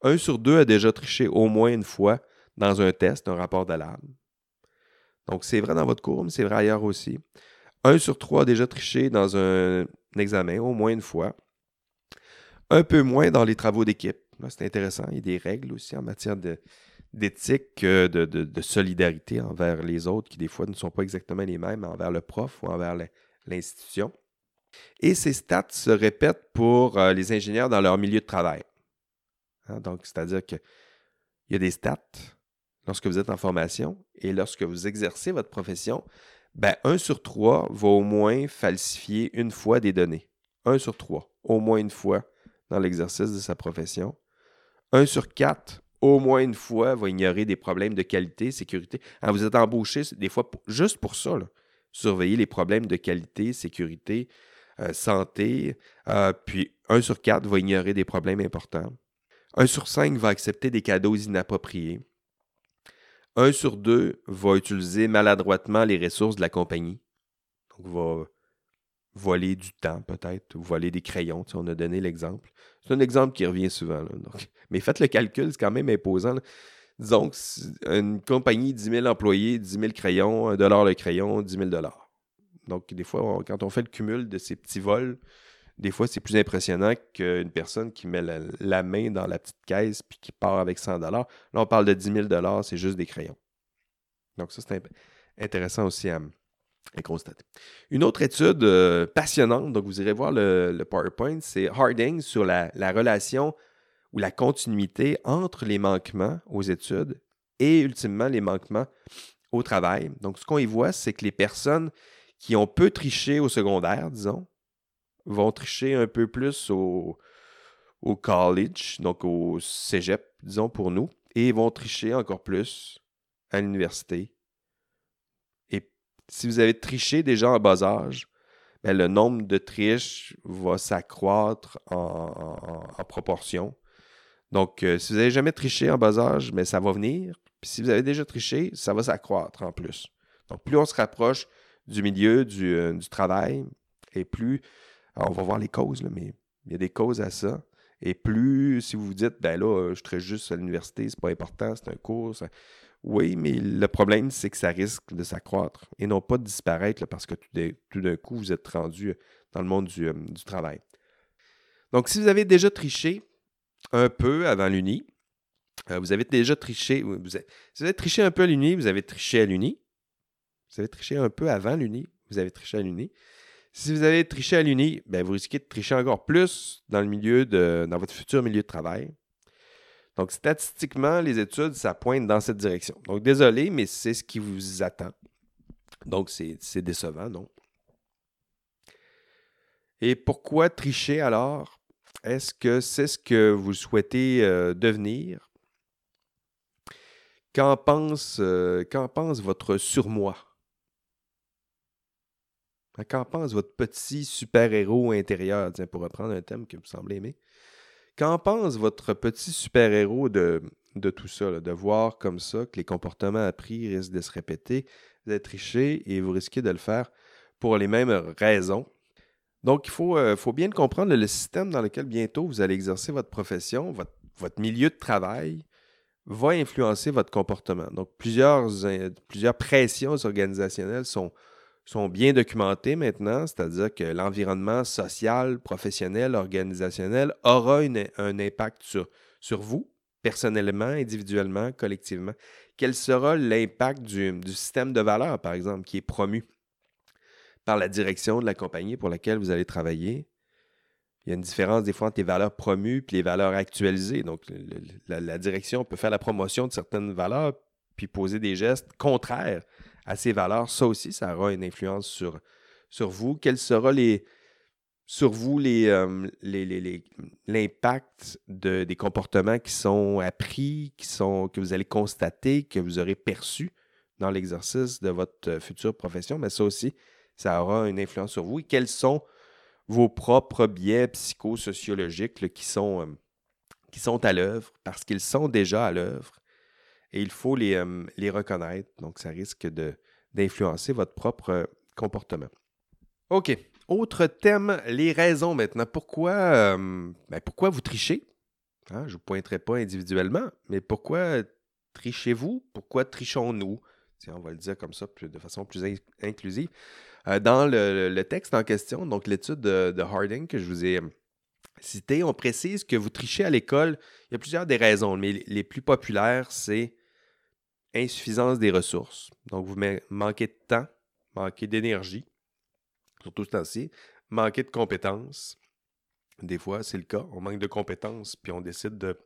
Un sur deux a déjà triché au moins une fois dans un test, un rapport d'alarme. Donc, c'est vrai dans votre cours, mais c'est vrai ailleurs aussi. Un sur trois a déjà triché dans un, examen, au moins une fois. Un peu moins dans les travaux d'équipe. C'est intéressant. Il y a des règles aussi en matière d'éthique, euh, de, de, solidarité envers les autres, qui des fois ne sont pas exactement les mêmes envers le prof ou envers l'institution. Et ces stats se répètent pour euh, les ingénieurs dans leur milieu de travail. Hein, donc, c'est-à-dire qu'il y a des stats lorsque vous êtes en formation et lorsque vous exercez votre profession, ben, un sur trois va au moins falsifier une fois des données. Un sur trois, au moins une fois dans l'exercice de sa profession. Un sur quatre, au moins une fois, va ignorer des problèmes de qualité, sécurité. Alors, vous êtes embauché des fois juste pour ça, surveiller les problèmes de qualité, sécurité, euh, santé. Euh, puis un sur quatre va ignorer des problèmes importants. Un sur cinq va accepter des cadeaux inappropriés. Un sur deux va utiliser maladroitement les ressources de la compagnie. Donc, va voler du temps, peut-être, ou voler des crayons. on a donné l'exemple. C'est un exemple qui revient souvent. *laughs* Mais faites le calcul, c'est quand même imposant. Disons que une compagnie, 10 000 employés, 10 000 crayons, 1 dollar le crayon, 10 000 Donc, des fois, quand on fait le cumul de ces petits vols, des fois, c'est plus impressionnant qu'une personne qui met la, main dans la petite caisse puis qui part avec 100 Là, on parle de 10 000 c'est juste des crayons. Donc, ça, c'est intéressant aussi à, Une autre étude euh, passionnante, donc vous irez voir le, PowerPoint, c'est Harding sur la, la, relation ou la continuité entre les manquements aux études et ultimement les manquements au travail. Donc, ce qu'on y voit, c'est que les personnes qui ont peu triché au secondaire, disons, vont tricher un peu plus au, au college, donc au cégep, disons pour nous, et vont tricher encore plus à l'université. Si vous avez triché déjà en bas âge, ben, le nombre de triches va s'accroître en, proportion. Donc, euh, si vous n'avez jamais triché en bas âge, mais ben, ça va venir. Puis si vous avez déjà triché, ça va s'accroître en plus. Donc, plus on se rapproche du milieu du, euh, travail, et plus on va voir les causes, mais il y a des causes à ça. Et plus, si vous vous dites, ben là, je serai juste à l'université, c'est pas important, c'est un cours. Oui, mais le problème, c'est que ça risque de s'accroître et non pas de disparaître parce que tout d'un coup, vous êtes rendu dans le monde du, euh, travail. Donc, si vous avez déjà triché un peu avant l'Uni, euh, vous avez déjà triché, vous avez, si vous avez triché un peu à l'Uni, vous avez triché à l'Uni. Vous avez triché un peu avant l'Uni, vous avez triché à l'Uni. Si vous avez triché à l'Uni, ben vous risquez de tricher encore plus dans votre futur milieu de travail. Donc, statistiquement, les études, ça pointe dans cette direction. Donc, désolé, mais c'est ce qui vous attend. Donc, c'est décevant, non? Et pourquoi tricher alors? Est-ce que c'est ce que vous souhaitez euh, devenir? Qu'en pense, euh, pense votre surmoi? Qu'en pense votre petit super-héros intérieur, tiens, pour reprendre un thème que vous semblez aimer? Qu'en pense votre petit super-héros de, tout ça, de voir comme ça que les comportements appris risquent de se répéter, d'être triché et vous risquez de le faire pour les mêmes raisons? Donc, il faut, euh, bien comprendre le système dans lequel bientôt vous allez exercer votre profession, votre, milieu de travail va influencer votre comportement. Donc, plusieurs pressions organisationnelles sont, sont bien documentés maintenant, c'est-à-dire que l'environnement social, professionnel, organisationnel aura un impact sur, vous, personnellement, individuellement, collectivement. Quel sera l'impact du, système de valeurs, par exemple, qui est promu par la direction de la compagnie pour laquelle vous allez travailler? Il y a une différence des fois entre les valeurs promues et les valeurs actualisées. Donc, la direction peut faire la promotion de certaines valeurs puis poser des gestes contraires à ces valeurs, ça aussi, ça aura une influence sur, sur vous. Quels seront les, sur vous l'impact des comportements qui sont appris, qui sont, que vous allez constater, que vous aurez perçus dans l'exercice de votre future profession, mais ça aussi, ça aura une influence sur vous. Et quels sont vos propres biais psychosociologiques qui, sont, qui sont à l'œuvre, parce qu'ils sont déjà à l'œuvre, et il faut les, les reconnaître. Donc, ça risque d'influencer votre propre comportement. OK. Autre thème, les raisons maintenant. Pourquoi, euh, ben, pourquoi vous trichez? Hein, je ne vous pointerai pas individuellement, mais pourquoi trichez-vous? Pourquoi trichons-nous? on va le dire comme ça de façon plus inclusive. Euh, dans le, texte en question, donc l'étude de, Harding que je vous ai euh, cité, on précise que vous trichez à l'école. Il y a plusieurs des raisons, mais les plus populaires, c'est insuffisance des ressources. Donc, vous manquez de temps, manquez d'énergie, surtout ce temps-ci, manquer de compétences. Des fois, c'est le cas. On manque de compétences, puis on décide de,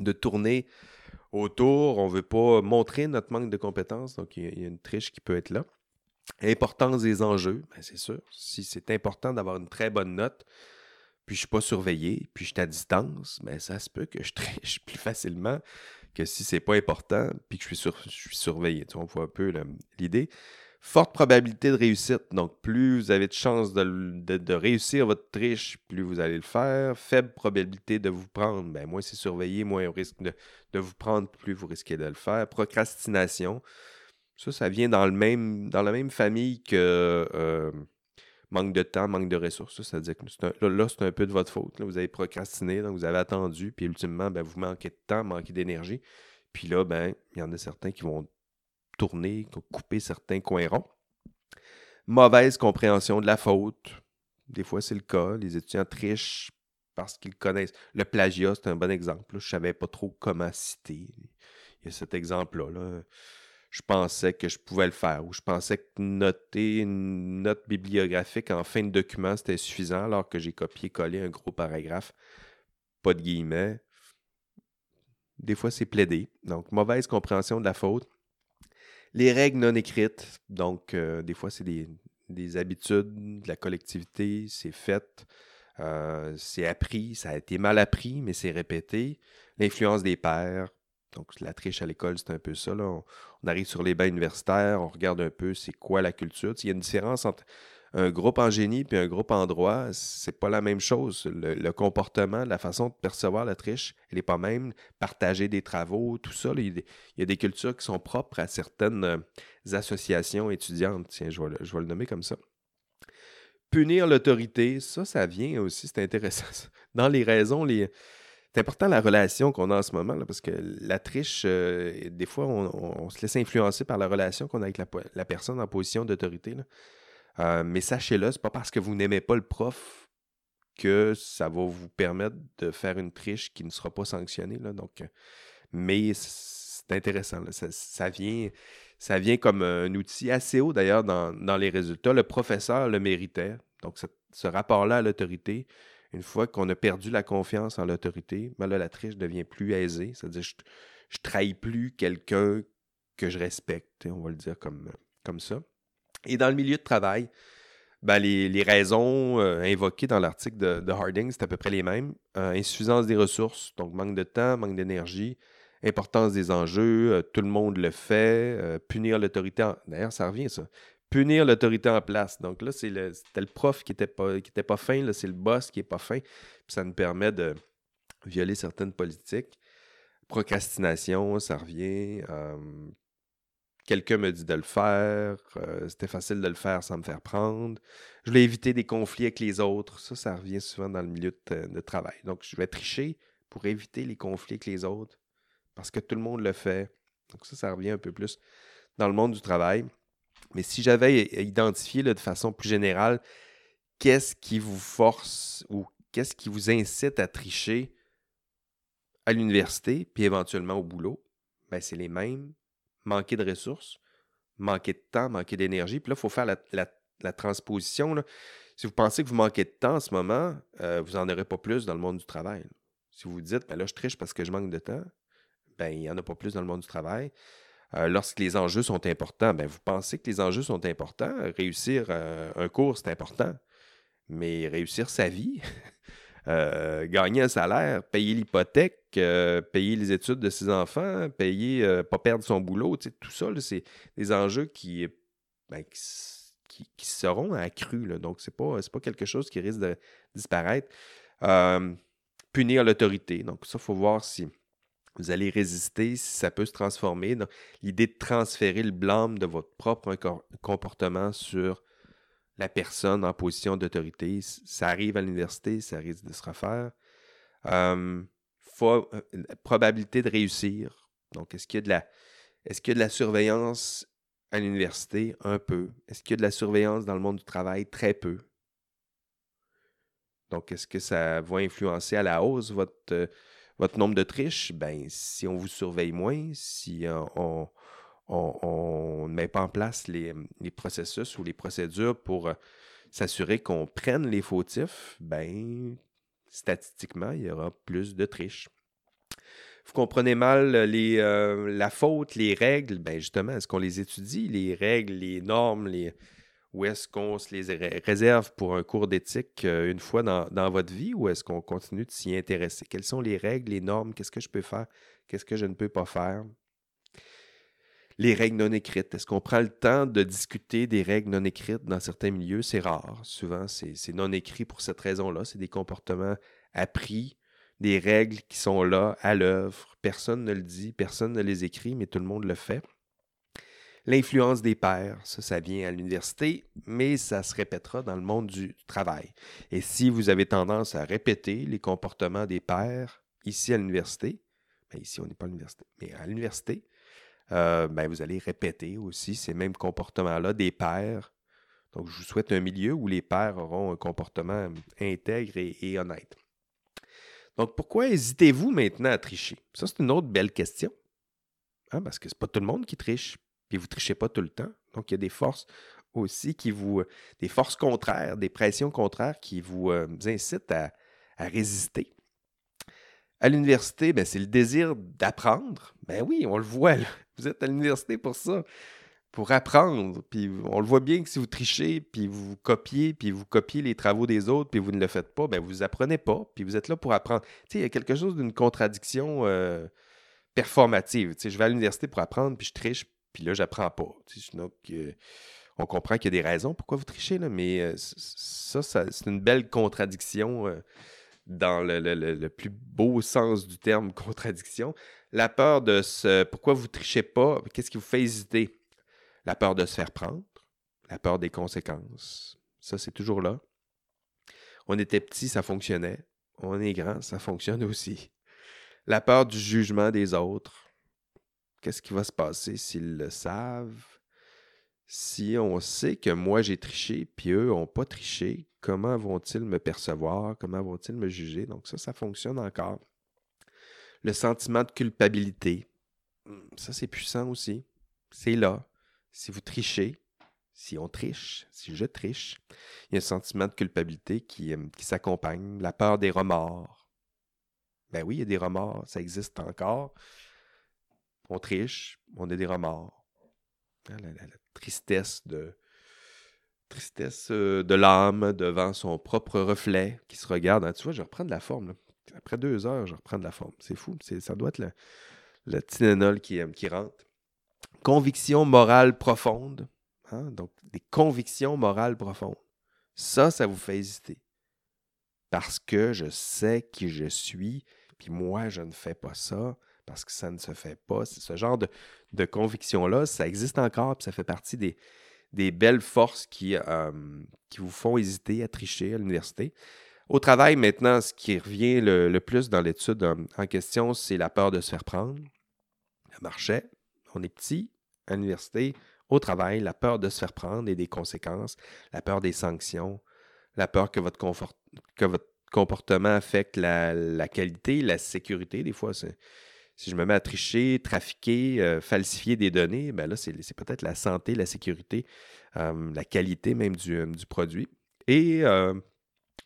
de tourner autour. On ne veut pas montrer notre manque de compétences, donc il y, a une triche qui peut être là. Importance des enjeux, ben, c'est sûr. Si c'est important d'avoir une très bonne note, puis je ne suis pas surveillé, puis je suis à distance, mais ben, ça se peut que je *laughs* triche plus facilement que si c'est pas important, puis que je suis, surveillé. Tu vois, on voit un peu l'idée. Forte probabilité de réussite. Donc, plus vous avez de chances de, réussir votre triche, plus vous allez le faire. Faible probabilité de vous prendre. Ben, moins c'est surveillé, moins au risque de, vous prendre, plus vous risquez de le faire. Procrastination. Ça, ça vient dans, le même, dans la même famille que euh, manque de temps, manque de ressources. Ça, dire que là, c'est un peu de votre faute. Vous avez procrastiné, donc vous avez attendu, puis ultimement, ben, vous manquez de temps, manquez d'énergie. Puis là, ben, il y en a certains qui vont tourner, couper certains coins ronds. Mauvaise compréhension de la faute. Des fois, c'est le cas. Les étudiants trichent parce qu'ils connaissent. Le plagiat, c'est un bon exemple. Je ne savais pas trop comment citer. Il y a cet exemple-là. Je pensais que je pouvais le faire ou je pensais que noter une note bibliographique en fin de document, c'était suffisant alors que j'ai copié-collé un gros paragraphe. Pas de guillemets. Des fois, c'est plaidé. Donc, mauvaise compréhension de la faute les règles non écrites. Donc, euh, des fois, c'est des, habitudes de la collectivité, c'est fait, euh, c'est appris, ça a été mal appris, mais c'est répété. L'influence des pairs. Donc, la triche à l'école, c'est un peu ça. On, on, arrive sur les bains universitaires, on regarde un peu c'est quoi la culture. Il y a une différence entre un groupe en génie puis un groupe en droit, c'est pas la même chose. Le, comportement, la façon de percevoir la triche, elle n'est pas même. Partager des travaux, tout ça, il, y a des cultures qui sont propres à certaines euh, associations étudiantes. Tiens, je vais, le, nommer comme ça. Punir l'autorité, ça, ça vient aussi, c'est intéressant. Dans les raisons, les, c'est important la relation qu'on a en ce moment, parce que la triche, euh, des fois, on, se laisse influencer par la relation qu'on a avec la, personne en position d'autorité. Euh, mais sachez-le, c'est pas parce que vous n'aimez pas le prof que ça va vous permettre de faire une triche qui ne sera pas sanctionnée. Là, euh, mais c'est intéressant. Ça, vient, ça vient comme un outil assez haut d'ailleurs dans, les résultats. Le professeur le méritait. Donc, ce, rapport-là à l'autorité, une fois qu'on a perdu la confiance en l'autorité, ben la triche devient plus aisée. C'est-à-dire, je, je trahis plus quelqu'un que je respecte. On va le dire comme, ça. Et dans le milieu de travail, ben, les, raisons euh, invoquées dans l'article de, Harding, c'est à peu près les mêmes. Euh, insuffisance des ressources, donc manque de temps, manque d'énergie, importance des enjeux, euh, tout le monde le fait, punir l'autorité. D'ailleurs, ça revient, ça. Punir l'autorité en place. Donc là, c'était le, prof qui n'était pas, qui pas fin, là, c'est le boss qui n'est pas fin. Puis ça nous permet de violer certaines politiques. Procrastination, ça revient quelqu'un me dit de le faire, euh, c'était facile de le faire sans me faire prendre. Je voulais éviter des conflits avec les autres. Ça, ça revient souvent dans le milieu de, travail. Donc, je vais tricher pour éviter les conflits avec les autres parce que tout le monde le fait. Donc, ça, ça revient un peu plus dans le monde du travail. Mais si j'avais identifié de façon plus générale, qu'est-ce qui vous force ou qu'est-ce qui vous incite à tricher à l'université, puis éventuellement au boulot, ben, c'est les mêmes manquer de ressources, manquer de temps, manquer d'énergie. Puis là, il faut faire la, transposition. Si vous pensez que vous manquez de temps en ce moment, euh, vous n'en aurez pas plus dans le monde du travail. Si vous vous dites, ben là, je triche parce que je manque de temps, ben, il n'y en a pas plus dans le monde du travail. Euh, lorsque les enjeux sont importants, ben, vous pensez que les enjeux sont importants? Réussir euh, un cours, c'est important. mais réussir sa vie, *laughs* euh, gagner un salaire, payer l'hypothèque, euh, payer les études de ses enfants, payer, euh, pas perdre son boulot, tout ça, c'est des enjeux qui, ben, qui, seront accrus. Donc, ce n'est pas, pas quelque chose qui risque de disparaître. punir l'autorité. Donc, ça, il faut voir si vous allez résister, si ça peut se transformer. L'idée de transférer le blâme de votre propre comportement sur la personne en position d'autorité, ça arrive à l'université, ça risque de se refaire. Euh, probabilité de réussir. Donc, est-ce qu'il y a de la, est-ce qu'il y a de la surveillance à l'université? Un peu. Est-ce qu'il y a de la surveillance dans le monde du travail? Très peu. Donc, est-ce que ça va influencer à la hausse votre, votre nombre de triches, ben, si on vous surveille moins, si euh, on, ne met pas en place les, processus ou les procédures pour euh, s'assurer qu'on prenne les fautifs, ben, statistiquement, il y aura plus de triches. Vous comprenez mal les, euh, la faute, les règles, ben justement, est-ce qu'on les étudie, les règles, les normes, les, ou est-ce qu'on se les réserve pour un cours d'éthique euh, une fois dans, votre vie ou est-ce qu'on continue de s'y intéresser? Quelles sont les règles, les normes? Qu'est-ce que je peux faire? Qu'est-ce que je ne peux pas faire? Les règles non écrites. Est-ce qu'on prend le temps de discuter des règles non écrites dans certains milieux? C'est rare. Souvent, c'est non écrit pour cette raison-là. C'est des comportements appris, des règles qui sont là, à l'œuvre. Personne ne le dit, personne ne les écrit, mais tout le monde le fait. L'influence des pairs, ça, ça vient à l'université, mais ça se répétera dans le monde du travail. Et si vous avez tendance à répéter les comportements des pairs ici à l'université, ben ici on n'est pas à l'université, mais à l'université, euh, ben vous allez répéter aussi ces mêmes comportements-là des pairs. Donc, je vous souhaite un milieu où les pairs auront un comportement intègre et, honnête. Donc, pourquoi hésitez-vous maintenant à tricher? Ça, c'est une autre belle question. Hein, parce que ce n'est pas tout le monde qui triche puis vous trichez pas tout le temps. Donc, il y a des forces aussi qui vous. des forces contraires, des pressions contraires qui vous, euh, incitent à, résister. À l'université, ben, c'est le désir d'apprendre. Ben oui, on le voit. *laughs* Vous êtes à l'université pour ça, pour apprendre. Puis on le voit bien que si vous trichez, puis vous copiez, puis vous copiez les travaux des autres, puis vous ne le faites pas, ben vous apprenez pas. Puis vous êtes là pour apprendre. Tu sais, il y a quelque chose d'une contradiction euh, performative. Tu sais, je vais à l'université pour apprendre, puis je triche, puis là, j'apprends pas. on comprend qu'il y a des raisons pourquoi vous trichez, mais euh, ça, c'est une belle contradiction euh, dans le, plus beau sens du terme *laughs* contradiction. La peur de se. Pourquoi vous trichez pas? Qu'est-ce qui vous fait hésiter? La peur de se faire prendre, la peur des conséquences. Ça, c'est toujours là. On était petit, ça fonctionnait. On est grand, ça fonctionne aussi. La peur du jugement des autres Qu'est-ce qui va se passer s'ils le savent? Si on sait que moi j'ai triché, puis eux n'ont pas triché, comment vont-ils me percevoir? Comment vont-ils me juger? Donc ça, ça fonctionne encore. Le sentiment de culpabilité, hmm, ça c'est puissant aussi. C'est là. Si vous trichez, si on triche, si je triche, il y a un sentiment de culpabilité qui, euh, qui s'accompagne. La peur des remords. Ben oui, il y a des remords, ça existe encore on triche, on a des remords. Hein, la, tristesse de tristesse euh, de l'âme devant son propre reflet qui se regarde. Hein, tu vois, je reprends de la forme. Après deux heures, je reprends de la forme. C'est fou. Ça doit être le, le qui, euh, qui rentre. Conviction morale profonde. Hein, donc, des convictions morales profondes. Ça, ça vous fait hésiter. Parce que je sais qui je suis, puis moi, je ne fais pas ça parce que ça ne se fait pas. Ce genre de, de conviction-là, ça existe encore, puis ça fait partie des, des belles forces qui, euh, qui vous font hésiter à tricher à l'université. Au travail, maintenant, ce qui revient le, plus dans l'étude euh, en question, c'est la peur de se faire prendre. Le marché, on est petit à l'université. Au travail, la peur de se faire prendre et des conséquences, la peur des sanctions, la peur que votre, que votre comportement affecte la, la qualité, la sécurité. Des fois, c'est si je me mets à tricher, trafiquer, euh, falsifier des données, ben là, c'est peut-être la santé, la sécurité, euh, la qualité même du, euh, produit. Et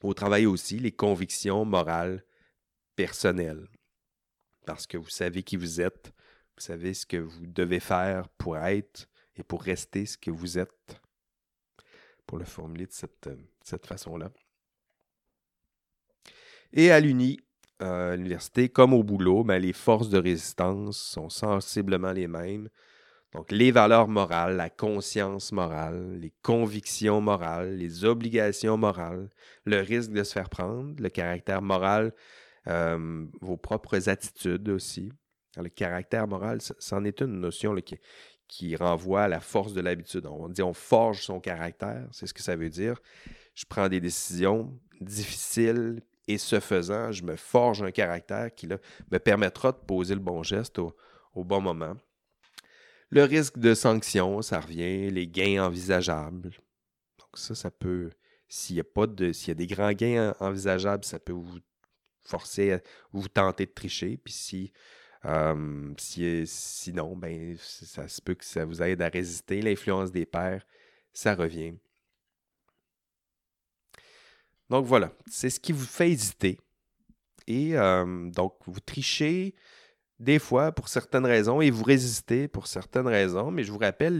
au travail aussi, les convictions morales personnelles. Parce que vous savez qui vous êtes, vous savez ce que vous devez faire pour être et pour rester ce que vous êtes. Pour le formuler de cette, cette façon-là. Et à l'Uni, euh, à l'université, comme au boulot, les forces de résistance sont sensiblement les mêmes. Donc, les valeurs morales, la conscience morale, les convictions morales, les obligations morales, le risque de se faire prendre, le caractère moral, euh, vos propres attitudes aussi. Le caractère moral, c'en est une notion qui, qui renvoie à la force de l'habitude. On dit on forge son caractère, c'est ce que ça veut dire. Je prends des décisions difficiles et ce faisant, je me forge un caractère qui me permettra de poser le bon geste au, bon moment. Le risque de sanction, ça revient, les gains envisageables. Donc ça, ça peut, s'il y a pas de, s'il y a des grands gains envisageables, ça peut vous forcer à vous tenter de tricher. Puis si sinon, ben, ça se peut que ça vous aide à résister. L'influence des pères, ça revient. Donc voilà, c'est ce qui vous fait hésiter. Et donc, vous trichez des fois pour certaines raisons et vous résistez pour certaines raisons. Mais je vous rappelle,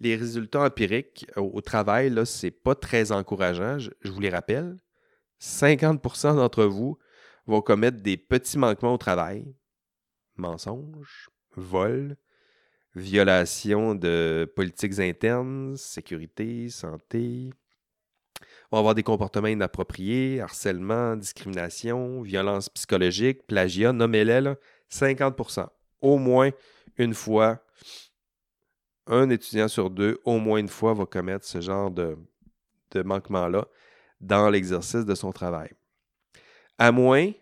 les, résultats empiriques au, travail, là, c'est pas très encourageant. Je, je vous les rappelle. 50% d'entre vous vont commettre des petits manquements au travail, mensonges, vol, violation de politiques internes, sécurité, santé. On va avoir des comportements inappropriés, harcèlement, discrimination, violence psychologique, plagiat, nommez-les, 50% Au moins une fois, un étudiant sur deux, au moins une fois, va commettre ce genre de, de manquement-là dans l'exercice de son travail. À moins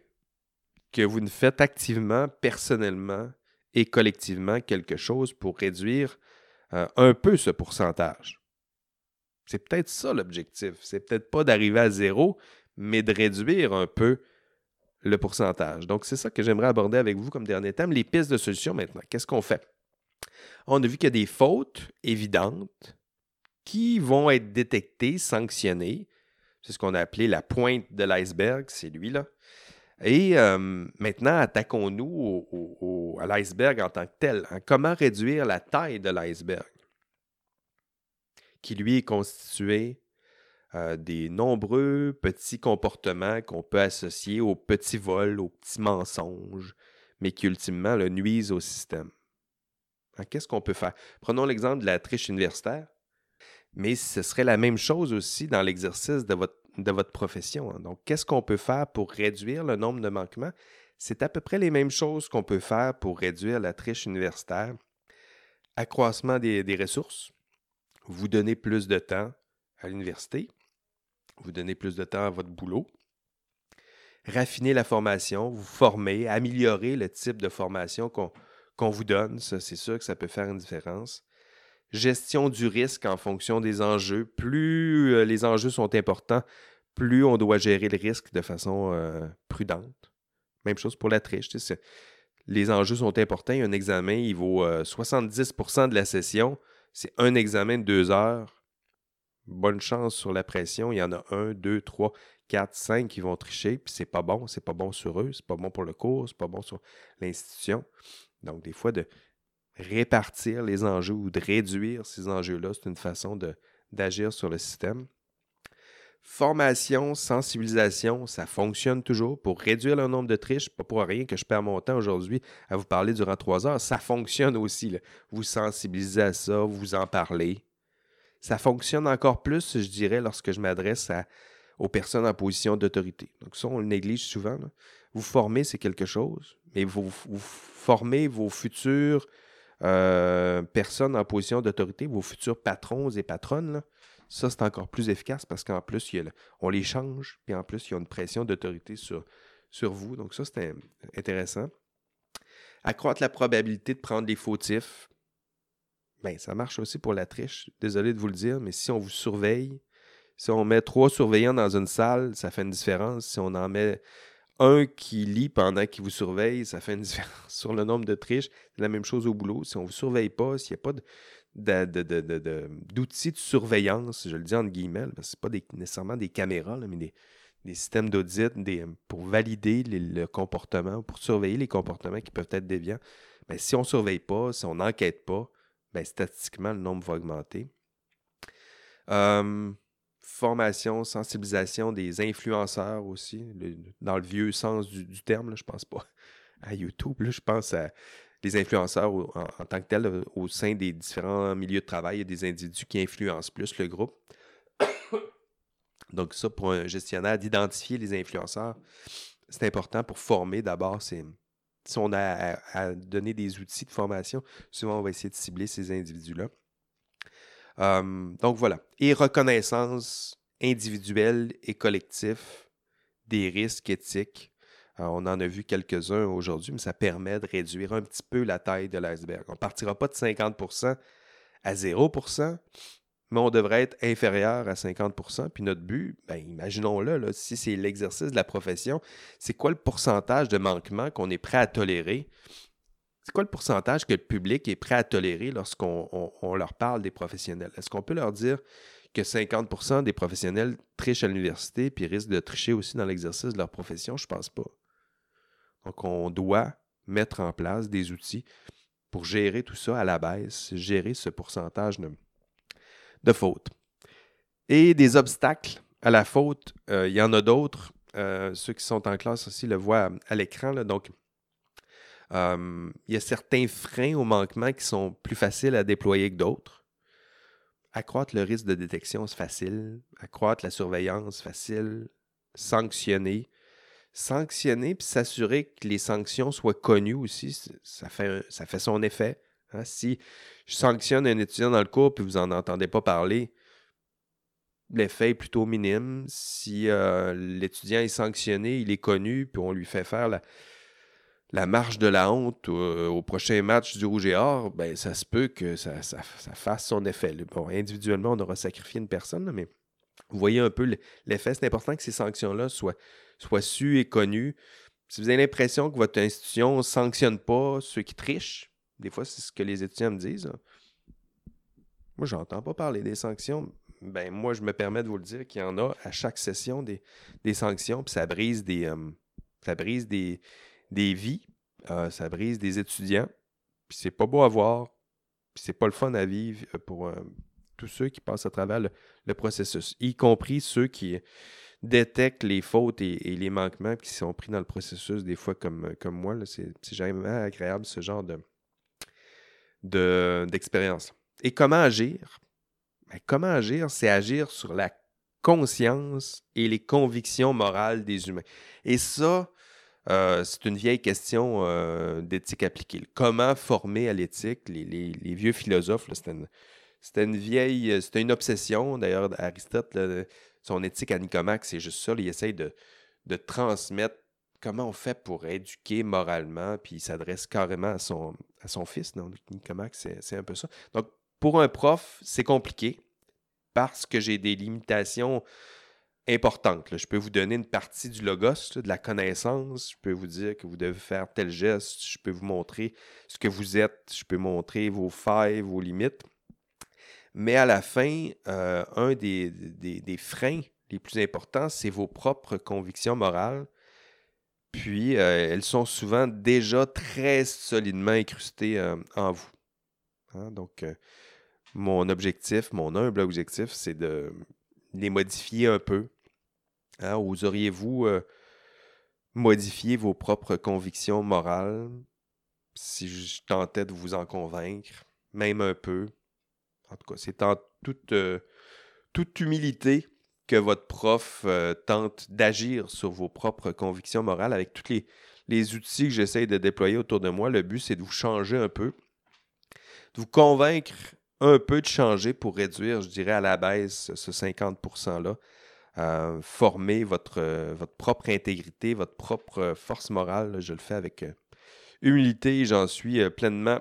que vous ne faites activement, personnellement et collectivement quelque chose pour réduire euh, un peu ce pourcentage. C'est peut-être ça l'objectif. C'est peut-être pas d'arriver à zéro, mais de réduire un peu le pourcentage. Donc, c'est ça que j'aimerais aborder avec vous comme dernier thème, les pistes de solution maintenant. Qu'est-ce qu'on fait? On a vu qu'il y a des fautes évidentes qui vont être détectées, sanctionnées. C'est ce qu'on a appelé la pointe de l'iceberg, c'est lui-là. Et maintenant, attaquons-nous à l'iceberg en tant que tel. Hein. Comment réduire la taille de l'iceberg, qui lui est constitué euh, des nombreux petits comportements qu'on peut associer aux petits vols, aux petits mensonges, mais qui ultimement le nuisent au système. Hein, qu'est-ce qu'on peut faire? Prenons l'exemple de la triche universitaire, mais ce serait la même chose aussi dans l'exercice de votre profession. Hein. Donc, qu'est-ce qu'on peut faire pour réduire le nombre de manquements? C'est à peu près les mêmes choses qu'on peut faire pour réduire la triche universitaire. Accroissement des, ressources, vous donnez plus de temps à l'université, vous donnez plus de temps à votre boulot, raffiner la formation, vous former, améliorer le type de formation qu'on vous donne, c'est sûr que ça peut faire une différence gestion du risque en fonction des enjeux. Plus euh, les enjeux sont importants, plus on doit gérer le risque de façon euh, prudente. Même chose pour la triche. les enjeux sont importants. Un examen, il vaut 70% euh, de la session. C'est un examen de deux heures. Bonne chance sur la pression. Il y en a un, deux, trois, quatre, cinq qui vont tricher. Puis c'est pas bon. C'est pas bon sur eux. C'est pas bon pour le cours. C'est pas bon sur l'institution. Donc, des fois, de répartir les enjeux ou de réduire ces enjeux-là. C'est une façon d'agir sur le système. Formation, sensibilisation, ça fonctionne toujours pour réduire le nombre de triches. Pas pour rien que je perds mon temps aujourd'hui à vous parler durant trois heures. Ça fonctionne aussi. Vous sensibilisez à ça, vous en parlez. Ça fonctionne encore plus, je dirais, lorsque je m'adresse aux personnes en position d'autorité. Donc ça, on le néglige souvent. Vous formez, c'est quelque chose, mais vous, formez vos futurs euh, personnes en position d'autorité, vos futurs patrons et patronnes, ça, c'est encore plus efficace parce qu'en plus, on les change, puis en plus, il y a une pression d'autorité sur, sur vous. Donc, ça, c'est intéressant. Accroître la probabilité de prendre des fautifs. Bien, ça marche aussi pour la triche. Désolé de vous le dire, mais si on vous surveille, si on met trois surveillants dans une salle, ça fait une différence. Si on en met un qui lit pendant qu'il vous surveille, ça fait une *laughs* différence sur le nombre de triches. C'est la même chose au boulot. Si on ne vous surveille pas, s'il n'y a pas d'outils de, surveillance, je le dis entre guillemets, parce que ce pas nécessairement des caméras, mais des, systèmes d'audit pour valider le comportement, pour surveiller les comportements qui peuvent être déviants. Mais si on ne surveille pas, si on n'enquête pas, ben, statistiquement, le nombre va augmenter. Hum, formation, sensibilisation des influenceurs aussi, dans le vieux sens du, terme, là, je pense pas à YouTube, je pense à les influenceurs en, tant que tels au sein des différents milieux de travail, il y a des individus qui influencent plus le groupe. Donc ça, pour un gestionnaire, d'identifier les influenceurs, c'est important pour former d'abord Si on a à, donner des outils de formation, souvent on va essayer de cibler ces individus-là. Hum, donc voilà. Et reconnaissance individuelle et collective des risques éthiques. On en a vu quelques-uns aujourd'hui, mais ça permet de réduire un petit peu la taille de l'iceberg. On ne partira pas de 50% à 0% mais on devrait être inférieur à 50% Puis notre but, ben, imaginons-le, si c'est l'exercice de la profession, c'est quoi le pourcentage de manquement qu'on est prêt à tolérer? C'est quoi le pourcentage que le public est prêt à tolérer lorsqu'on leur parle des professionnels? Est-ce qu'on peut leur dire que 50% des professionnels trichent à l'université puis risquent de tricher aussi dans l'exercice de leur profession? Je ne pense pas. Donc, on doit mettre en place des outils pour gérer tout ça à la baisse, gérer ce pourcentage de, de faute. Et des obstacles à la faute, euh, il y en a d'autres. Euh, ceux qui sont en classe aussi le voient à l'écran. Donc, euh, il y a certains freins au manquement qui sont plus faciles à déployer que d'autres. Accroître le risque de détection, c'est facile. Accroître la surveillance, facile. Sanctionner. Sanctionner puis s'assurer que les sanctions soient connues aussi, ça fait, son effet. Hein. Si je sanctionne un étudiant dans le cours puis vous n'en entendez pas parler, l'effet est plutôt minime. Si euh, l'étudiant est sanctionné, il est connu, puis on lui fait faire la, la marche de la honte euh, au prochain match du Rouge et Or, ben, ça se peut que ça, fasse son effet. Bon, individuellement, on aura sacrifié une personne, mais vous voyez un peu l'effet. C'est important que ces sanctions-là soient, soient sues et connues. Si vous avez l'impression que votre institution ne sanctionne pas ceux qui trichent, des fois, c'est ce que les étudiants me disent. Moi, j'entends pas parler des sanctions. Ben, moi, je me permets de vous le dire qu'il y en a à chaque session des, sanctions, puis ça brise des, euh, ça brise des, vies, euh, ça brise des étudiants, puis c'est pas beau à voir, puis c'est pas le fun à vivre pour euh, tous ceux qui passent à travers le, processus, y compris ceux qui détectent les fautes et, les manquements qui sont pris dans le processus, des fois comme, comme moi. C'est jamais agréable ce genre de, d'expérience. Et comment agir? Ben, comment agir? C'est agir sur la conscience et les convictions morales des humains. Et ça, euh, c'est une vieille question euh, d'éthique appliquée. Comment former à l'éthique? Les, vieux philosophes, c'était une, vieille, c'était une obsession. D'ailleurs, Aristote, son éthique à Nicomaque, c'est juste ça. il essaye de, transmettre comment on fait pour éduquer moralement, puis il s'adresse carrément à son, fils. Donc, c'est un peu ça. Donc, pour un prof, c'est compliqué parce que j'ai des limitations importantes. Je peux vous donner une partie du logos, de la connaissance. Je peux vous dire que vous devez faire tel geste. Je peux vous montrer ce que vous êtes. Je peux montrer vos failles, vos limites. Mais à la fin, euh, un des, freins les plus importants, c'est vos propres convictions morales puis, euh, elles sont souvent déjà très solidement incrustées euh, en vous. Hein. Donc, mon objectif, mon humble objectif, c'est de les modifier un peu. Hein. Oseriez-vous modifier vos propres convictions morales si je tentais de vous en convaincre, même un peu? C'est en toute, toute humilité que votre prof euh, tente d'agir sur vos propres convictions morales avec tous les, outils que j'essaie de déployer autour de moi. Le but, c'est de vous changer un peu, de vous convaincre un peu de changer pour réduire, je dirais, à la baisse ce 50%-là. Euh, former votre, euh, votre propre intégrité, votre propre force morale. je le fais avec humilité j'en suis pleinement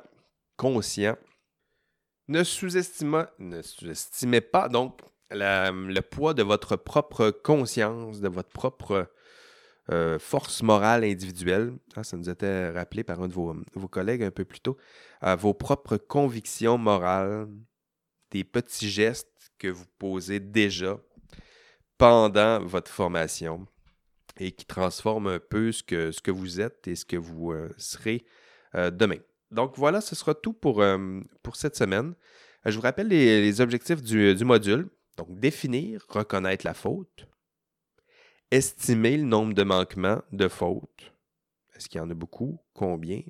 conscient. Ne sous-estimez, pas donc le poids de votre propre conscience, de votre propre euh, force morale individuelle. Ah, ça nous été rappelé par un de vos, collègues un peu plus tôt. Euh, vos propres convictions morales, des petits gestes que vous posez déjà pendant votre formation et qui transforment un peu ce que, vous êtes et ce que vous euh, serez demain. Donc voilà, ce sera tout pour, pour cette semaine. Je vous rappelle les, objectifs du module. Donc, définir, reconnaître la faute, estimer le nombre de manquements, de fautes. Est-ce qu'il y en a beaucoup? Combien?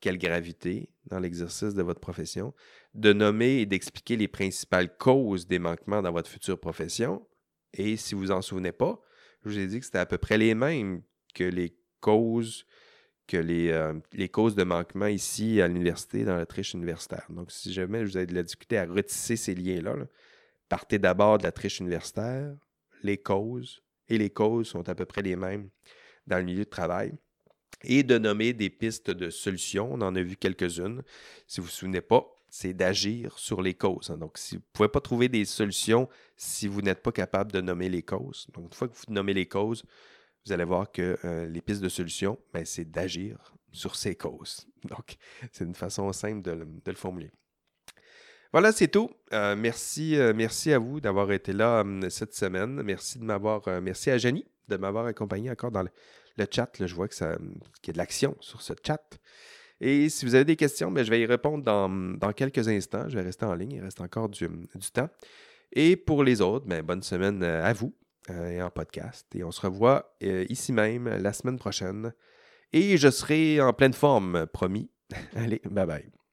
Quelle gravité dans l'exercice de votre profession? De nommer et d'expliquer les principales causes des manquements dans votre future profession. Et si vous en souvenez pas, je vous ai dit que c'était à peu près les mêmes que les causes que les, euh, les causes de manquement ici à l'université, dans la triche universitaire. Donc, si jamais vous avez de la difficulté à retisser ces liens-là, partez d'abord de la triche universitaire, les causes, et les causes sont à peu près les mêmes dans le milieu de travail, et de nommer des pistes de solutions. On en a vu quelques-unes. Si vous ne vous souvenez pas, c'est d'agir sur les causes. Hein. Donc, si vous ne pouvez pas trouver des solutions si vous n'êtes pas capable de nommer les causes. Donc, une fois que vous nommez les causes, vous allez voir que euh, les pistes de solution, ben, c'est d'agir sur ces causes. *laughs* Donc, c'est une façon simple de, le formuler. Voilà, c'est tout. Euh, merci, euh, merci à vous d'avoir été là cette semaine. Merci de m'avoir. merci à Jenny de m'avoir accompagné encore dans le, chat. je vois que ça, qu'il y a de l'action sur ce chat. Et si vous avez des questions, ben, je vais y répondre dans, quelques instants. Je vais rester en ligne. Il reste encore du, du temps. Et pour les autres, ben, bonne semaine à vous. Euh, et en podcast. Et on se revoit euh, ici même la semaine prochaine. Et je serai en pleine forme, promis. *laughs* Allez, bye bye.